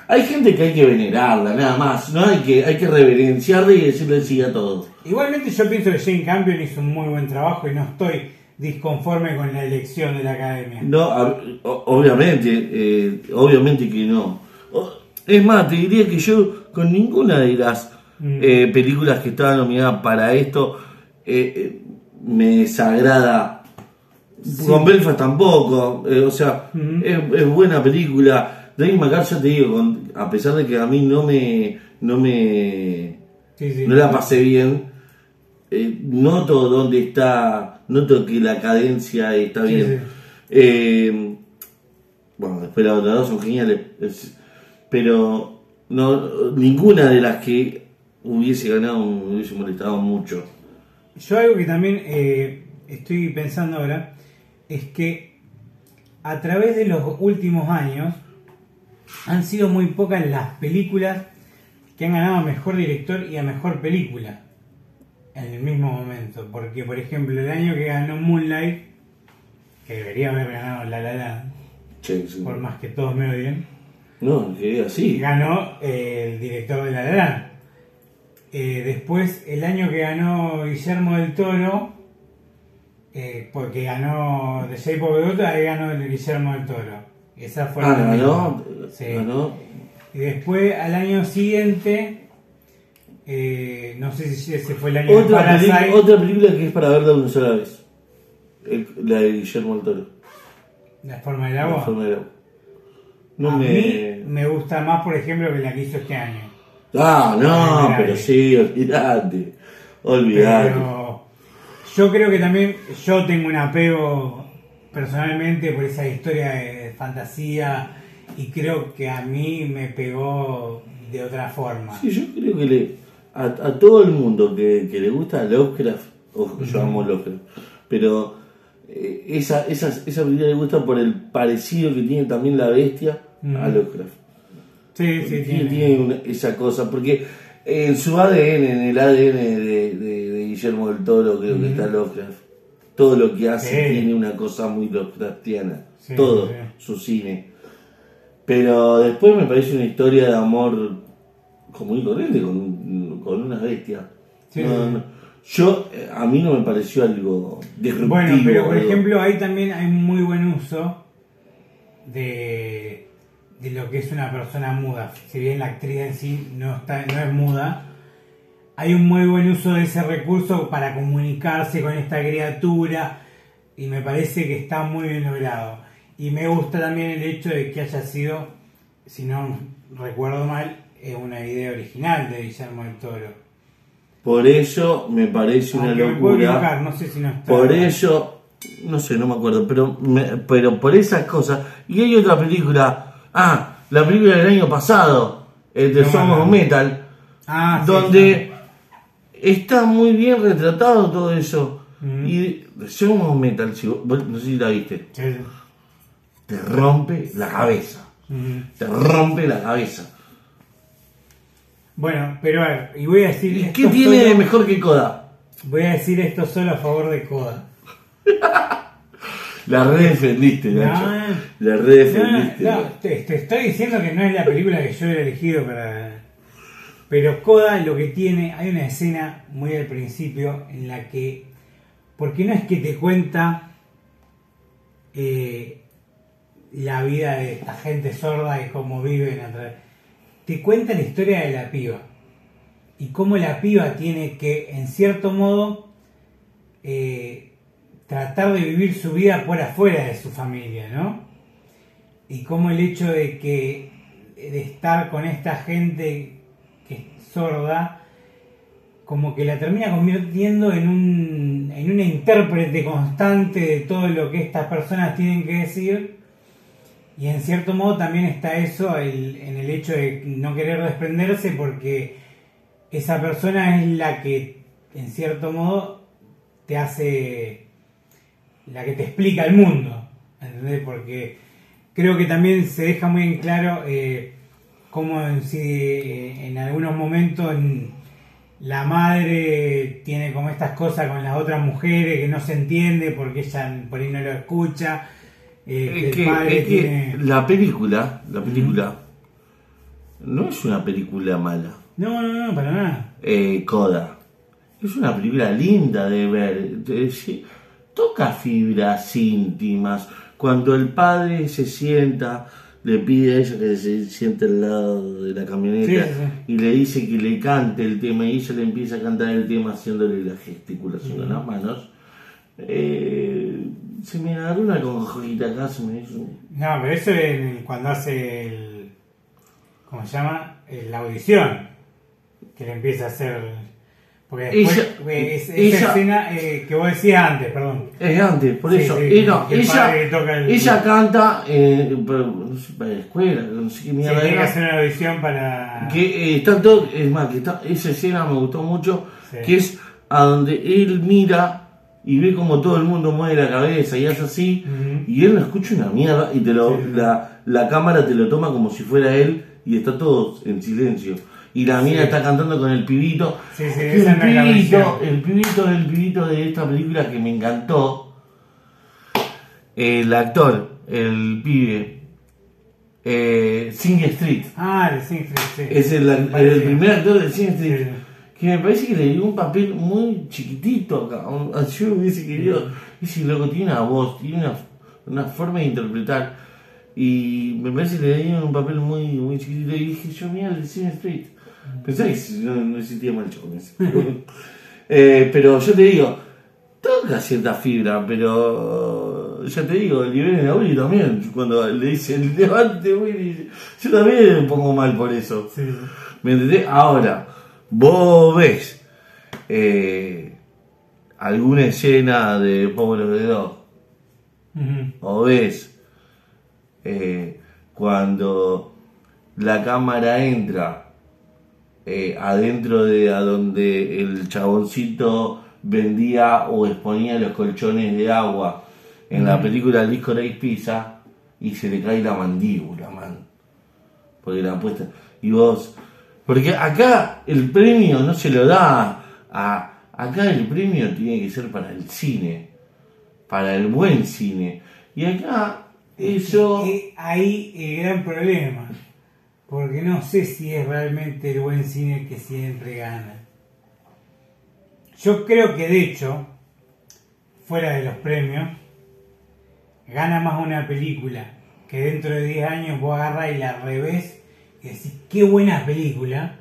hay gente que hay que venerarla, nada más. No hay que, hay que reverenciarla y decirle sí a todo. Igualmente yo pienso que Jane Campion hizo un muy buen trabajo y no estoy disconforme con la elección de la academia. No, obviamente, eh, obviamente que no. Es más, te diría que yo con ninguna de las Mm. eh, películas que estaban nominadas para esto eh, me desagrada. Con Belfast tampoco, eh, o sea, es, es buena película. Dave McCarthy, ya te digo, con- a pesar de que a mí no me, no me, Sí, sí. no la pasé bien, eh, noto dónde está, noto que la cadencia está bien. Eh, bueno, después las otras dos son geniales, es- pero no, ninguna de las que hubiese ganado me hubiese molestado mucho. Yo algo que también eh, estoy pensando ahora es que a través de los últimos años han sido muy pocas las películas que han ganado a mejor director y a mejor película en el mismo momento. Porque, por ejemplo, el año que ganó Moonlight, que debería haber ganado La La Land, sí. por más que todos me odien, No, que así. ganó eh, el director de La La Land. Eh, después, el año que ganó Guillermo del Toro, eh, porque ganó The Shape of Water, ahí ganó el Guillermo del Toro. Esa fue Ah, la ganó, misma. Sí. ganó. Y después, al año siguiente, eh, no sé si ese fue el año de Otra, Parasite. otra película que es para verla una sola vez. El- la de Guillermo del Toro. La forma del La agua. forma del agua. No a me... mí me gusta más, por ejemplo, que la que hizo este año. Ah, no, pero sí. Olvidate. Pero yo creo que también yo tengo un apego personalmente por esa historia de fantasía y creo que a mí me pegó de otra forma. Sí, yo creo que le, a, a todo el mundo que, que le gusta Lovecraft, ojo, yo amo Lovecraft, pero eh, esa, esa, esa película le gusta por el parecido que tiene también la bestia a. Lovecraft. Sí, sí, tiene, tiene. una- esa cosa, porque en su ADN, en el ADN de Guillermo del Toro, creo que está Lovecraft. Todo lo que hace Sí. tiene una cosa muy Lovecraftiana. Sí, Todo, sí. su cine. Pero después me parece una historia de amor común y corriente con, con una bestia. Sí, No, no. Yo, eh, a mí no me pareció algo disruptivo. Bueno, pero por algo- ejemplo, ahí también hay muy buen uso de, de lo que es una persona muda. Si bien la actriz en sí no, está, no es muda, hay un muy buen uso de ese recurso para comunicarse con esta criatura y me parece que está muy bien logrado. Y me gusta también el hecho de que haya sido, si no recuerdo mal, una idea original de Guillermo del Toro. Por eso me parece una me locura. equivocar, no sé si no está. Por eso, no sé, no me acuerdo, pero, me- pero por esas cosas. Y hay otra película, ah, la película del año pasado, el de No, of Metal, Ah, sí, donde está muy bien retratado todo eso. Mm. Y Song of Metal, si vos- no sé si la viste, sí. Sí. te rompe la cabeza. Ujú. Te rompe la cabeza. Bueno, pero a ver, y voy a decir ¿Y esto qué tiene solo- de mejor que Coda? Voy a decir esto solo a favor de Coda. La redefendiste, Nacho. no. La No, no, redefendiste. no, te, te estoy diciendo que no es la película que yo he elegido para. Pero Coda lo que tiene, hay una escena muy al principio en la que. Porque no es que te cuenta eh, la vida de esta gente sorda y cómo viven. Te cuenta la historia de la piba. Y cómo la piba tiene que, en cierto modo, eh, tratar de vivir su vida por afuera de su familia, ¿no? Y cómo el hecho de que de estar con esta gente sorda, como que la termina convirtiendo en un en una intérprete constante de todo lo que estas personas tienen que decir. Y en cierto modo también está eso el- en el hecho de no querer desprenderse porque esa persona es la que en cierto modo te hace la que te explica el mundo, ¿entendés? Porque creo que también se deja muy en claro eh, cómo en, sí, eh, en algunos momentos en- la madre tiene como estas cosas con las otras mujeres que no se entiende porque ella por ahí no lo escucha, eh, que el padre es que tiene... la película, la película, no es una película mala. No, no, no, para nada. eh, Coda. Es una película linda de ver. de- toca fibras íntimas. Cuando el padre se sienta, le pide a ella que se siente al lado de la camioneta Sí, sí, y le dice que le cante el tema y ella le empieza a cantar el tema haciéndole la gesticulación con las manos. Eh, se me agarró una conjojita acá, se me hizo... No, pero eso es cuando hace el. ¿Cómo se llama? La audición. Que le empieza a hacer. Porque después. Ella- es- esa ella- escena eh, que vos decías antes, perdón. Es antes, por Sí, eso. sí, Eh, no, que el ella, el- ella canta, eh, para la escuela, no sé qué Sí, mierda que era, hacer una audición para. que eh, está todo, es más, que está, esa escena me gustó mucho, Sí. que es a donde él mira y ve como todo el mundo mueve la cabeza y hace así, Ujú. y él no escucha una mierda y te lo, Sí. la, la cámara te lo toma como si fuera él y está todo en silencio. Y la mina Sí. está cantando con el pibito. Sí, sí, Que esa el pibito, el pibito, el pibito de esta película que me encantó. El actor, el pibe, eh, Sing Street. Ah, de Siegfried, sí. Es el, el primer actor de Sing Street. Que me parece que le dio un papel muy chiquitito acá. Yo hubiese querido. Ese loco tiene una voz, tiene una, una forma de interpretar. Y me parece que le dio un papel muy, muy chiquitito. Y dije, yo mira el Sing Street. Pensé que no, no existía mal show ese. <laughs> Eh, pero yo te digo, toca cierta fibra, pero ya te digo, liberen a Willy también. Cuando le dicen levante Willy, yo también me pongo mal por eso. Sí. ¿Me entendés? Ahora, vos ves eh, alguna escena de the Dog, Ujú. o ves eh, cuando la cámara entra eh, adentro de a donde el chaboncito vendía o exponía los colchones de agua en la película Licorice Pizza y se le cae la mandíbula, man. Porque la apuesta. Y vos. Porque acá el premio no se lo da a. Acá el premio tiene que ser para el cine. Para el buen cine. Y acá eso. Ahí el gran problema. Porque no sé si es realmente el buen cine que siempre gana. Yo creo que de hecho, fuera de los premios, gana más una película que dentro de 10 años vos agarrás y la revés y decís, qué buena película.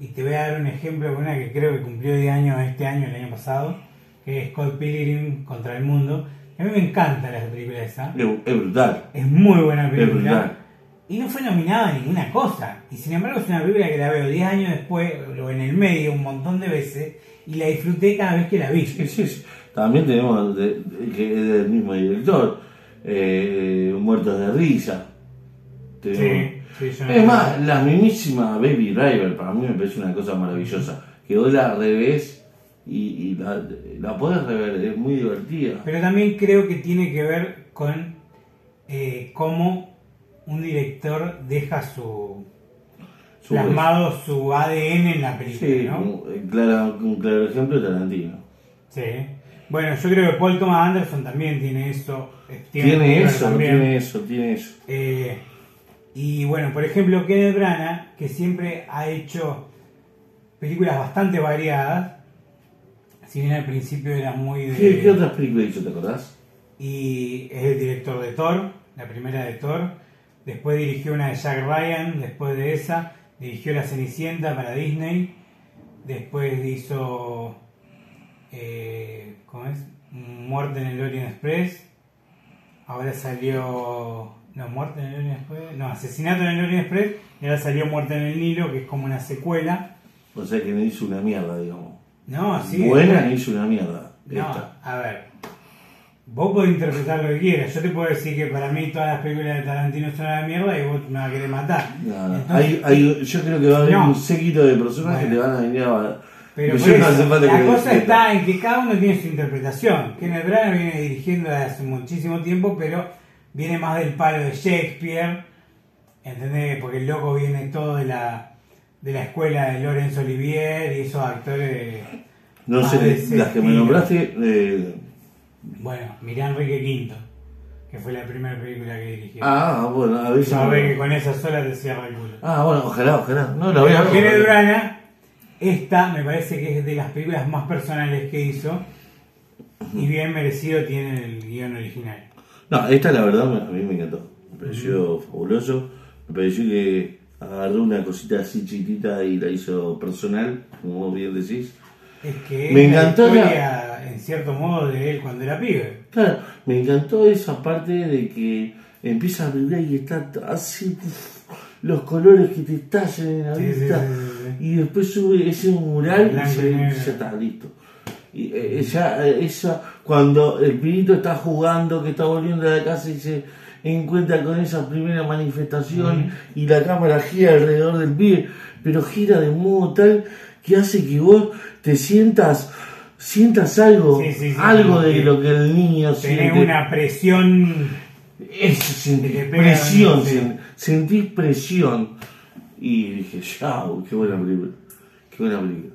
Y te voy a dar un ejemplo con una que creo que cumplió 10 años este año, el año pasado, que es Scott Pilgrim contra el mundo. A mí me encanta la película esa. Es, es brutal. Es muy buena Es película. brutal. Y no fue nominada a ninguna cosa. Y sin embargo es una película que la veo 10 años después, o en el medio, un montón de veces, y la disfruté cada vez que la vi. Sí, sí, sí. También tenemos de- que es del mismo director. eh, Muertos de risa. Es más, la mismísima Baby Driver para mí me parece una cosa maravillosa. Que la revés y, y la, la podés rever, es muy divertida. Pero también creo que tiene que ver con eh, cómo un director deja su Su plasmado su ADN en la película, Sí, ¿no? un, eh, clara- un claro ejemplo de Tarantino. Sí. Bueno, yo creo que Paul Thomas Anderson también tiene eso. eh, Tiene, eso, también. tiene eso, tiene eso. Eh, y bueno, por ejemplo, Kenneth Branagh, que siempre ha hecho películas bastante variadas, si bien al principio era muy de... ¿Qué, qué otras películas hizo, te acordás? Y es el director de Thor, la primera de Thor. Después dirigió una de Jack Ryan, después de esa. Dirigió La Cenicienta para Disney. Después hizo... eh, ¿Cómo es? Muerte en el Orient Express. Ahora salió... No, Muerte en el Orient Express. No, Asesinato en el Orient Express. Y ahora salió Muerte en el Nilo, que es como una secuela. O sea que no hizo una mierda, digamos. No, sí. Buena no hizo una mierda. No, Esta. a ver. Vos podés interpretar lo que quieras. Yo te puedo decir que para mí todas las películas de Tarantino son una mierda y vos me vas a querer matar. No, no. Entonces, Hay- hay- yo creo que va a haber No. un séquito de personas que te van a venir a. pero por eso, la que cosa está en que cada uno tiene su interpretación. Kenneth Branagh viene dirigiendo desde hace muchísimo tiempo, pero viene más del palo de Shakespeare. ¿Entendés? Porque el loco viene todo de la, de la escuela de Laurence Olivier y esos actores. No sé, las que me nombraste. eh, Bueno, mirá Enrique V, que fue la primera película que dirigió. ah, bueno, a veces. Sabés que con esa sola te cierra el culo. Ah, bueno, ojalá, ojalá. No, la voy a ver. Branagh, esta me parece que es de las películas más personales que hizo y bien merecido tiene el guion original. No, esta la verdad a mí me encantó. Me pareció fabuloso. Me pareció que agarró una cosita así chiquitita y la hizo personal, como vos bien decís. Es que Me la encantó la- historia, en cierto modo, de él cuando era pibe. Claro, me encantó esa parte de que empieza a brillar y está así, los colores que te estallan en la Sí, vista. sí, sí, sí. Y después sube ese mural y se- ya está listo. Y eh, ella, eh, ella, cuando el pibito está jugando, que está volviendo a la casa y se encuentra con esa primera manifestación y la cámara gira alrededor del pibe, pero gira de modo tal que hace que vos te sientas, sientas algo, Sí, sí, sí, algo de lo que el niño Tenés siente. una presión. Eso, sentí presión, sen- sentí presión. Y dije, chao, qué buena película. Qué buena película.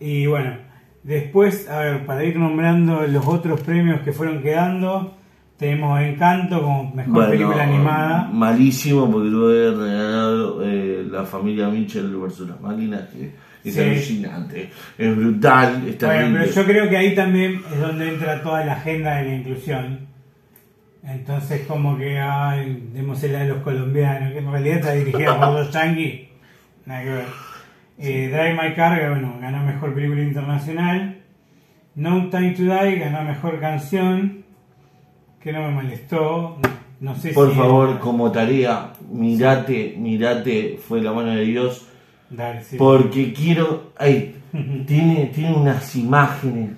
Y bueno, después, a ver, para ir nombrando los otros premios que fueron quedando, tenemos Encanto como mejor Bueno, película animada. Malísimo porque lo he regalado eh, la familia Mitchell versus las máquinas, que es Sí. alucinante. Es brutal, Bueno, pero yo creo que ahí también es donde entra toda la agenda de la inclusión. Entonces, como que, ay, démosela a los colombianos, que en realidad está dirigida por los yankees. Nada que ver. Eh, Drive My Car, bueno, ganó mejor película internacional. No Time to Die ganó mejor canción. Que no me molestó. No sé Por si. favor, como tarea, mirate, mirate, fue la mano de Dios, Dale, sí. porque quiero, ay, <laughs> tiene, tiene unas imágenes,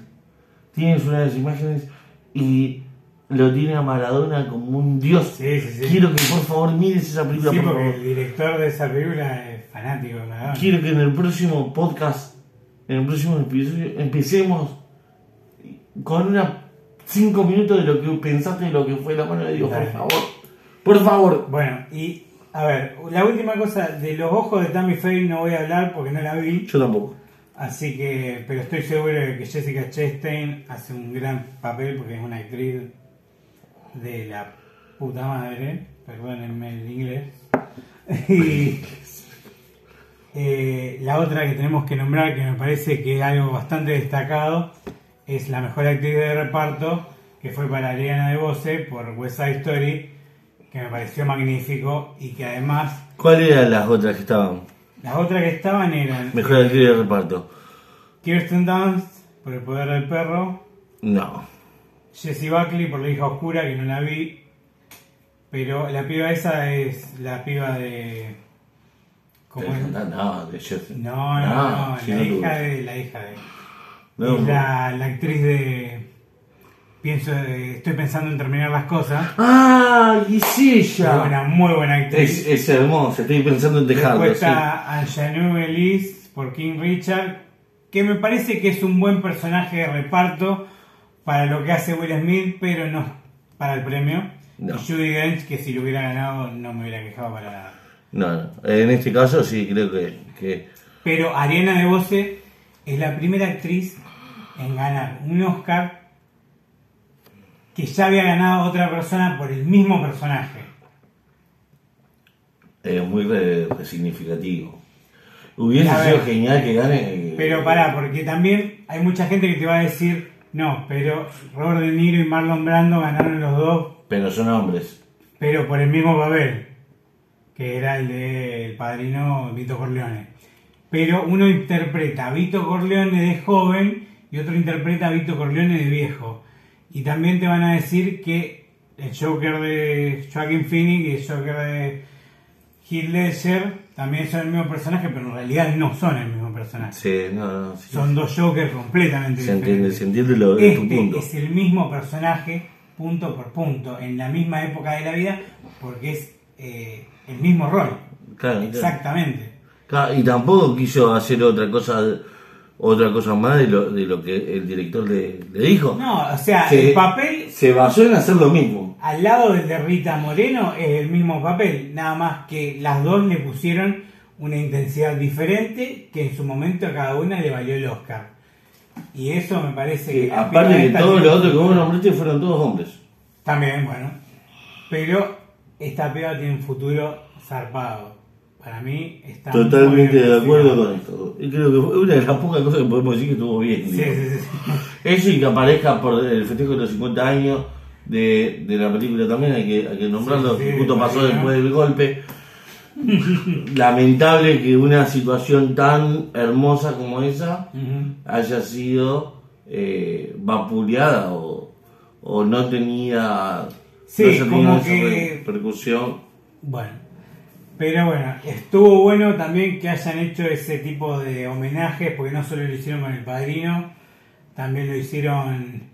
tienes unas imágenes y lo tiene a Maradona como un dios. Sí, sí, sí. Quiero que por favor mires esa película, Sí, por porque favor. el director de esa película es fanático de Maradona. Quiero que en el próximo podcast, en el próximo episodio, empecemos con una cinco minutos de lo que pensaste de lo que fue la mano de Dios, por favor. Por favor. Bueno, y a ver, la última cosa, de los ojos de Tammy Faye no voy a hablar porque no la vi. Yo tampoco. Así que, pero estoy seguro de que Jessica Chastain hace un gran papel porque es una actriz de la puta madre, perdónenme el inglés. <laughs> Y eh, la otra que tenemos que nombrar, que me parece que es algo bastante destacado, es la mejor actriz de reparto, que fue para Ariana DeBose por West Side Story, que me pareció magnífico y que además ¿Cuáles eran las otras que estaban? las otras que estaban eran Mejor actriz de reparto. Kirsten Dunst por El Poder del Perro, No. Jessie Buckley por La Hija Oscura, que no la vi, pero la piba esa es la piba de... ¿Cómo es? No, no, de Jeff. No, no, no, la hija de la hija de... No, es la, la actriz de... Pienso, de- estoy pensando en terminar las cosas. ¡Ah! Y sí, Es ella. una muy buena actriz. Es, es hermosa, estoy pensando en dejarlo. Después sí. está Anjanou Elise por King Richard, que me parece que es un buen personaje de reparto para lo que hace Will Smith, pero no para el premio. No. Y Judy Dench, que si lo hubiera ganado no me hubiera quejado para nada. No, no. En este caso sí, creo que. que Pero Ariana DeBose es la primera actriz en ganar un Oscar que ya había ganado otra persona por el mismo personaje. es muy re- re significativo. Hubiese sido genial que gane. eh, Pero pará, porque también hay mucha gente que te va a decir, no, pero Robert De Niro y Marlon Brando ganaron los dos, Pero son hombres. pero por el mismo papel, que era el de El Padrino Vito Corleone. Pero uno interpreta a Vito Corleone de joven y otro interpreta a Vito Corleone de viejo. Y también te van a decir que el Joker de Joaquin Phoenix y el Joker de Heath Ledger también son el mismo personaje, pero en realidad no son el mismo personaje. Sí, no, no. sí. Son dos Jokers completamente se diferentes. se entiende lo tu Este punto. es el mismo personaje, punto por punto, en la misma época de la vida, porque es eh, el mismo rol. Claro, claro. Exactamente. Claro, y tampoco quiso hacer otra cosa otra cosa más de lo, de lo que el director le, le dijo. No, o sea, Se- el papel Se basó en hacer lo mismo. al lado del de Rita Moreno es el mismo papel, nada más que las dos le pusieron una intensidad diferente que en su momento a cada una le valió el Oscar. Y eso me parece que... la Aparte de esta todo tiene- lo otro que vos nombraste fueron todos hombres. También, bueno. Pero esta piba tiene un futuro zarpado. Para mí está muy Totalmente bien de acuerdo con esto. Y creo que fue una de las pocas cosas que podemos decir que estuvo bien. Sí, digo. sí, sí. <laughs> Eso y que aparezca por el festejo de los 50 años de, de la película también, hay que, hay que nombrarlo, que justo pasó después del golpe. Lamentable que una situación tan hermosa como esa haya sido eh, vapuleada o, o no tenía, no haya tenido como esa que- repercusión. Bueno. Pero bueno, estuvo bueno también que hayan hecho ese tipo de homenajes, porque no solo lo hicieron con el padrino, también lo hicieron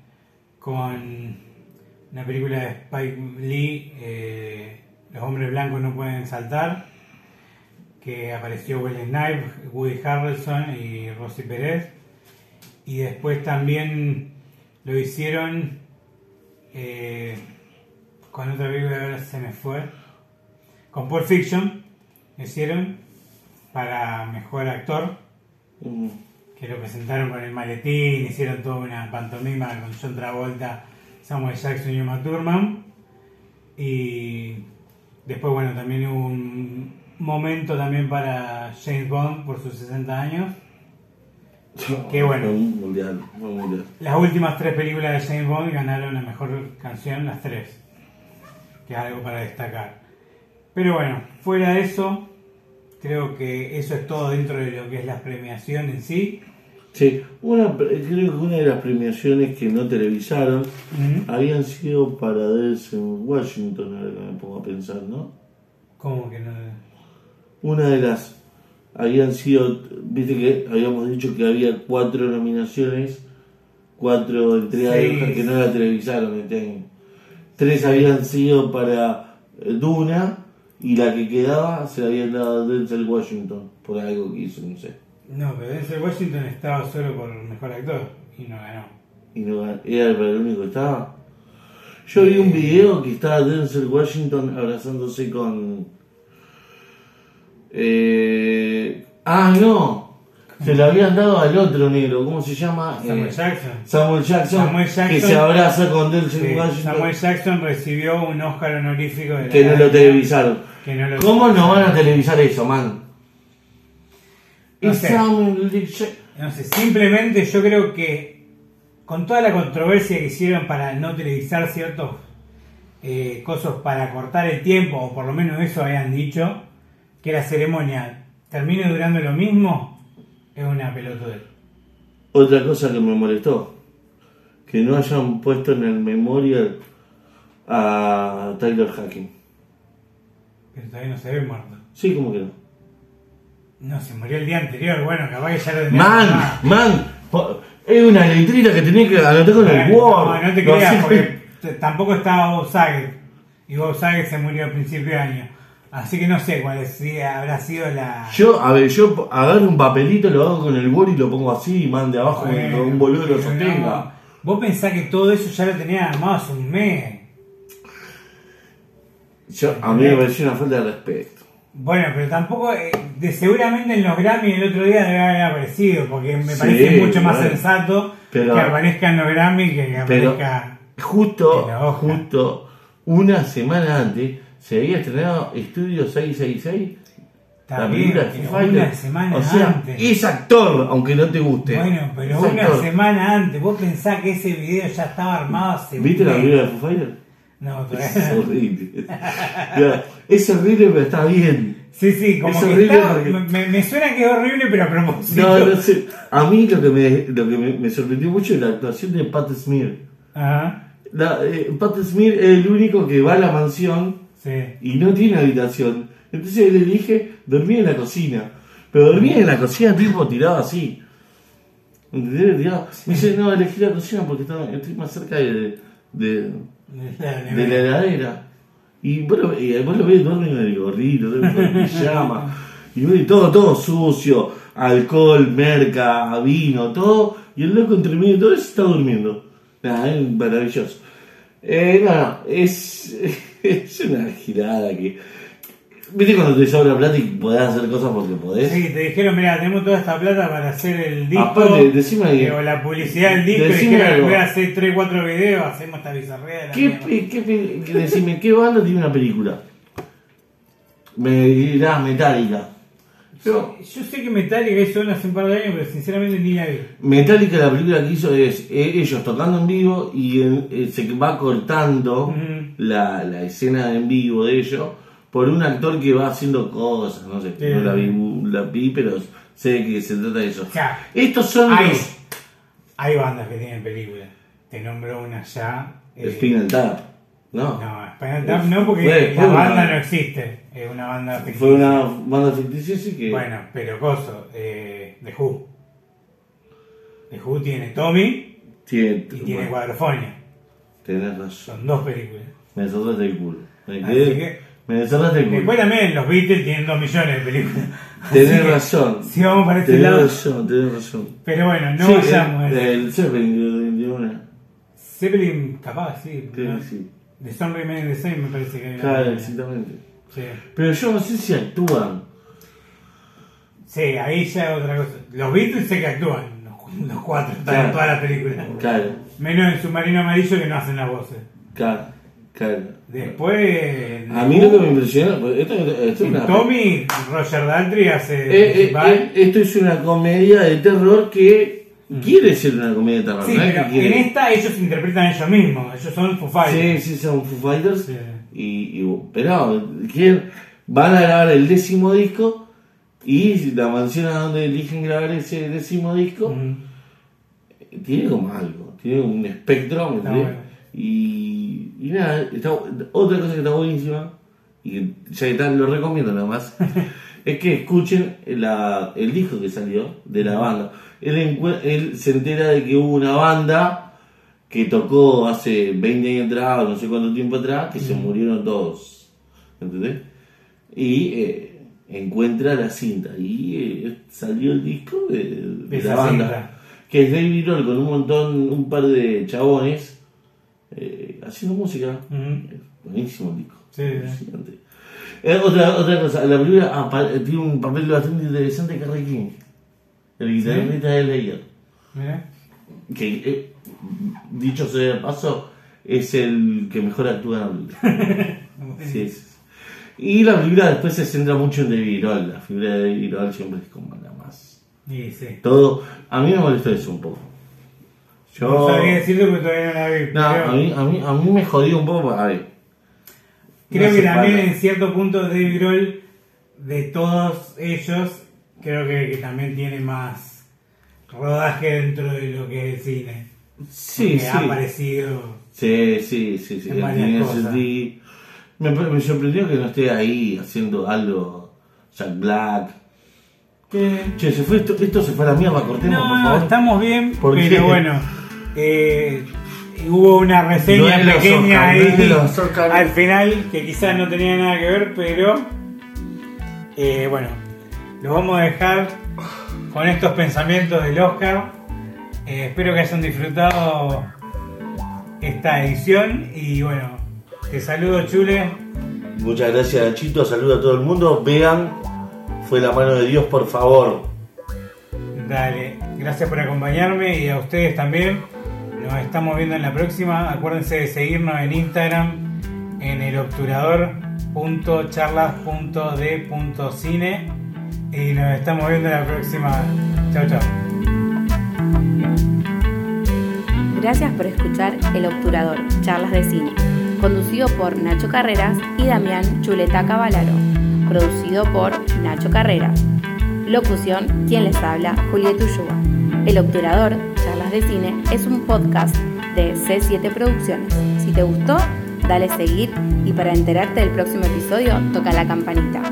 con una película de Spike Lee, eh, Los hombres blancos no pueden saltar, que apareció Will Snipes, Woody Harrelson y Rosy Pérez. Y después también lo hicieron eh, con otra película, ahora se me fue. Con Pulp Fiction hicieron para mejor actor, Mm. que lo presentaron con el maletín, hicieron toda una pantomima con John Travolta, Samuel Jackson y Uma Thurman. Y después, bueno, también hubo un momento también para James Bond por sus 60 años. <laughs> Qué bueno. Un mundial, un mundial. Las últimas tres películas de James Bond ganaron la mejor canción, las tres. Que es algo para destacar. Pero bueno, fuera de eso, creo que eso es todo dentro de lo que es la premiación en sí. Sí, una, creo que una de las premiaciones que no televisaron habían sido para Denzel Washington, ahora que me pongo a pensar, ¿no? ¿Cómo que no? Una de las habían sido, viste que habíamos dicho que había cuatro nominaciones, cuatro entregas Sí. Que no la televisaron este año. Tres habían sido para eh, Duna y la que quedaba se la habían dado a Denzel Washington por algo que hizo, no sé. No, pero Denzel Washington estaba solo por mejor actor y no ganó. Y no gan- era el único que estaba. Yo vi un video que estaba Denzel Washington abrazándose con. Eh, ah, no. Se lo habían dado al otro negro. ¿Cómo se llama? Samuel Eh, Jackson. Samuel Jackson. Samuel Jackson. Que se abraza con Denzel Sí, Washington. Samuel Jackson recibió un Oscar honorífico de la que no lo televisaron. que no lo ¿Cómo no van a televisar eso, man? No sé. No sé, simplemente yo creo que con toda la controversia que hicieron para no televisar ciertos eh, cosas para cortar el tiempo, o por lo menos eso habían dicho, que la ceremonia termine durando lo mismo, es una pelotudez. Otra cosa que me molestó, que no hayan puesto en el memorial a Tyler Hacking. Pero todavía no se ve muerto. Sí, como que no. No, se murió el día anterior, bueno, capaz que ya lo tenía Man, man, es una letrita que tenés que anotar con el Word. No, no te creas, porque tampoco estaba Bob Saget. Y Bob Saget se murió a principio de año. Así que no sé cuál es- si habrá sido la. Yo, a ver, yo agarro un papelito, lo hago con el Word y lo pongo así y man de abajo Bueno, con un boludo lo pero sostenga. no. Vos pensás que todo eso ya lo tenían armado hace un mes. Yo, a mí me pareció una falta de respeto. Bueno, pero tampoco. eh, de, seguramente en los Grammy el otro día debe haber aparecido. Porque me Sí, parece mucho más bueno. sensato Pero- que aparezca en los Grammy que que Pero aparezca. justo, la hoja. justo una semana antes se había estrenado Estudio 666. la También, película de pero una semana o sea, antes. es actor, aunque no te guste. Bueno, pero Es una actor. semana antes. Vos pensás que ese video ya estaba armado hace un ¿Viste la mes? película de Foo Fighters? No, <laughs> Es todavía no. horrible. Ya, es horrible, pero está bien. Sí, sí, como Es que horrible está- porque- me, me suena que es horrible, pero a propósito. No, no sé. A mí lo que me, lo que me, me sorprendió mucho es la actuación de Pat Smear. Ajá, La, eh, Pat Smear es el único que va a la mansión sí. y no tiene habitación. Entonces él elige dormir en la cocina. Pero dormir en la cocina tipo tirado así. ¿Entendés? Tirado. Me dice, no, elegí la cocina porque está- estoy más cerca de, de, de la heladera. Y vos lo, y vos lo ves, duerme en el gorrito, duerme con el <laughs> pijama. Y ves todo, todo sucio. Alcohol, merca, vino, todo. Y el loco entre medio de todo eso está durmiendo. Nada, es maravilloso. Eh, es, <laughs> <laughs> es una girada que... ¿Viste cuando te sobra plata y podés hacer cosas porque podés? Sí, te dijeron, mira, tenemos toda esta plata para hacer el disco. Aparte, decime o la publicidad del disco. Decime dijeron, voy a hacer 3, 4 videos, hacemos esta bizarrea ¿Qué, qué, que decime, ¿qué banda tiene una película? Me dirás Metallica. Yo, Yo sé que Metallica hizo una hace un par de años, pero sinceramente ni la vi. Metallica la película que hizo es eh, ellos tocando en vivo y eh, se va cortando. La, la escena en vivo de ellos por un actor que va haciendo cosas, no sé, no la vi, la vi, pero sé que se trata de eso. Ya. Estos son Hay, los hay bandas que tienen películas. Te nombro una ya. eh, Spinal Tap, ¿no? No, Spinal Tap no, porque Fue- la fue banda una- no existe. Es una banda ficticia. Fue una banda ficticia sí que... Bueno, pero coso, eh, The Who. The Who tiene Tommy tiene, y tiene Cuadrofonia. tenés razón. Son dos películas. Me desataste el culo. Me, Así quedé- que- me desataste el culo. Después también los Beatles tienen dos millones de películas. <laughs> Tenés que, razón. Si vamos para este Tenés lado. razón, tenés razón. Pero bueno, no Sí, vayamos a el, el Zeppelin de, una. Zeppelin, capaz, sí. Creo ¿no? que sí. De Remain the Same me parece que Claro, exactamente. Sí. Pero yo no sé si actúan. Sí, ahí ya es otra cosa. Los Beatles sé que actúan, los, los cuatro, están Claro. en toda la película. Claro, Menos en Submarino Amarillo que no hacen las voces. claro, claro. Después. A mí lo que me impresiona, pues esto, esto es una. Tommy, Roger Daltrey hace. Eh, eh, eh, esto es una comedia de terror que quiere ser una comedia de terror. sí, ¿no es pero que quiere- en esta ellos interpretan ellos mismos. Ellos son Foo Sí, Fighters. sí, son Foo Fighters. Sí. Y, y- pero quieren- van a grabar el décimo disco y la mansión a donde eligen grabar ese décimo disco Ujú. tiene como algo, tiene un espectro. Y, y nada, está- otra cosa que está buenísima, y que ya que tal, lo recomiendo nada más, <laughs> es que escuchen la- el disco que salió de la banda. Él, él se entera de que hubo una banda que tocó hace 20 años atrás, o no sé cuánto tiempo atrás, que se murieron todos. ¿Entendés? Y eh, encuentra la cinta. Y eh, salió el disco de, de De la banda. cinta. Que es David Roll con un montón, un par de chabones eh, haciendo música. Buenísimo el disco. Sí. Eh, otra, otra cosa, la película apa- tiene un papel bastante interesante de Carrie King, el guitarrista de Layer, Mirá. que eh, dicho sea de paso, es el que mejor actúa en la película. <laughs> Sí, sí, sí. Y la película después se centra mucho en David Roll, la figura de David Roll siempre es como la más. Sí. Todo, a mí me molestó eso un poco. Yo, No sabría decirte porque todavía no la vi. no, a mí, a, mí, a mí me jodió un poco, a ver. creo no que también en cierto punto David Grohl, de todos ellos, creo que, que también tiene más rodaje dentro de lo que es el cine. Sí, que sí. ha aparecido. Sí, sí, sí, sí. En varias cosas. Me, me sorprendió que no esté ahí haciendo algo Jack Black. Que Che, se fue esto, esto se fue a la mierda, cortemos, por no, favor. estamos bien, ¿Por pero qué? bueno. Eh, hubo una reseña es los pequeña Oscar, ahí los al final que quizás no tenía nada que ver, pero eh, bueno, lo vamos a dejar con estos pensamientos del Oscar. Eh, espero que hayan disfrutado esta edición y bueno, te saludo Chule. Muchas gracias, Chito. Saludo a todo el mundo. Vean, fue la mano de Dios, por favor. Dale, gracias por acompañarme y a ustedes también. Nos estamos viendo en la próxima. Acuérdense de seguirnos en Instagram en el obturador.charlas.d.cine y nos estamos viendo en la próxima. Chao, chao. Gracias por escuchar El Obturador, charlas de cine, conducido por Nacho Carreras y Damián Chuleta Cavalaro, producido por Nacho Carreras. Locución, quien les habla, Julieta Ullúa. El Obturador, cine, es un podcast de C7 Producciones. Si te gustó, dale seguir y para enterarte del próximo episodio, toca la campanita.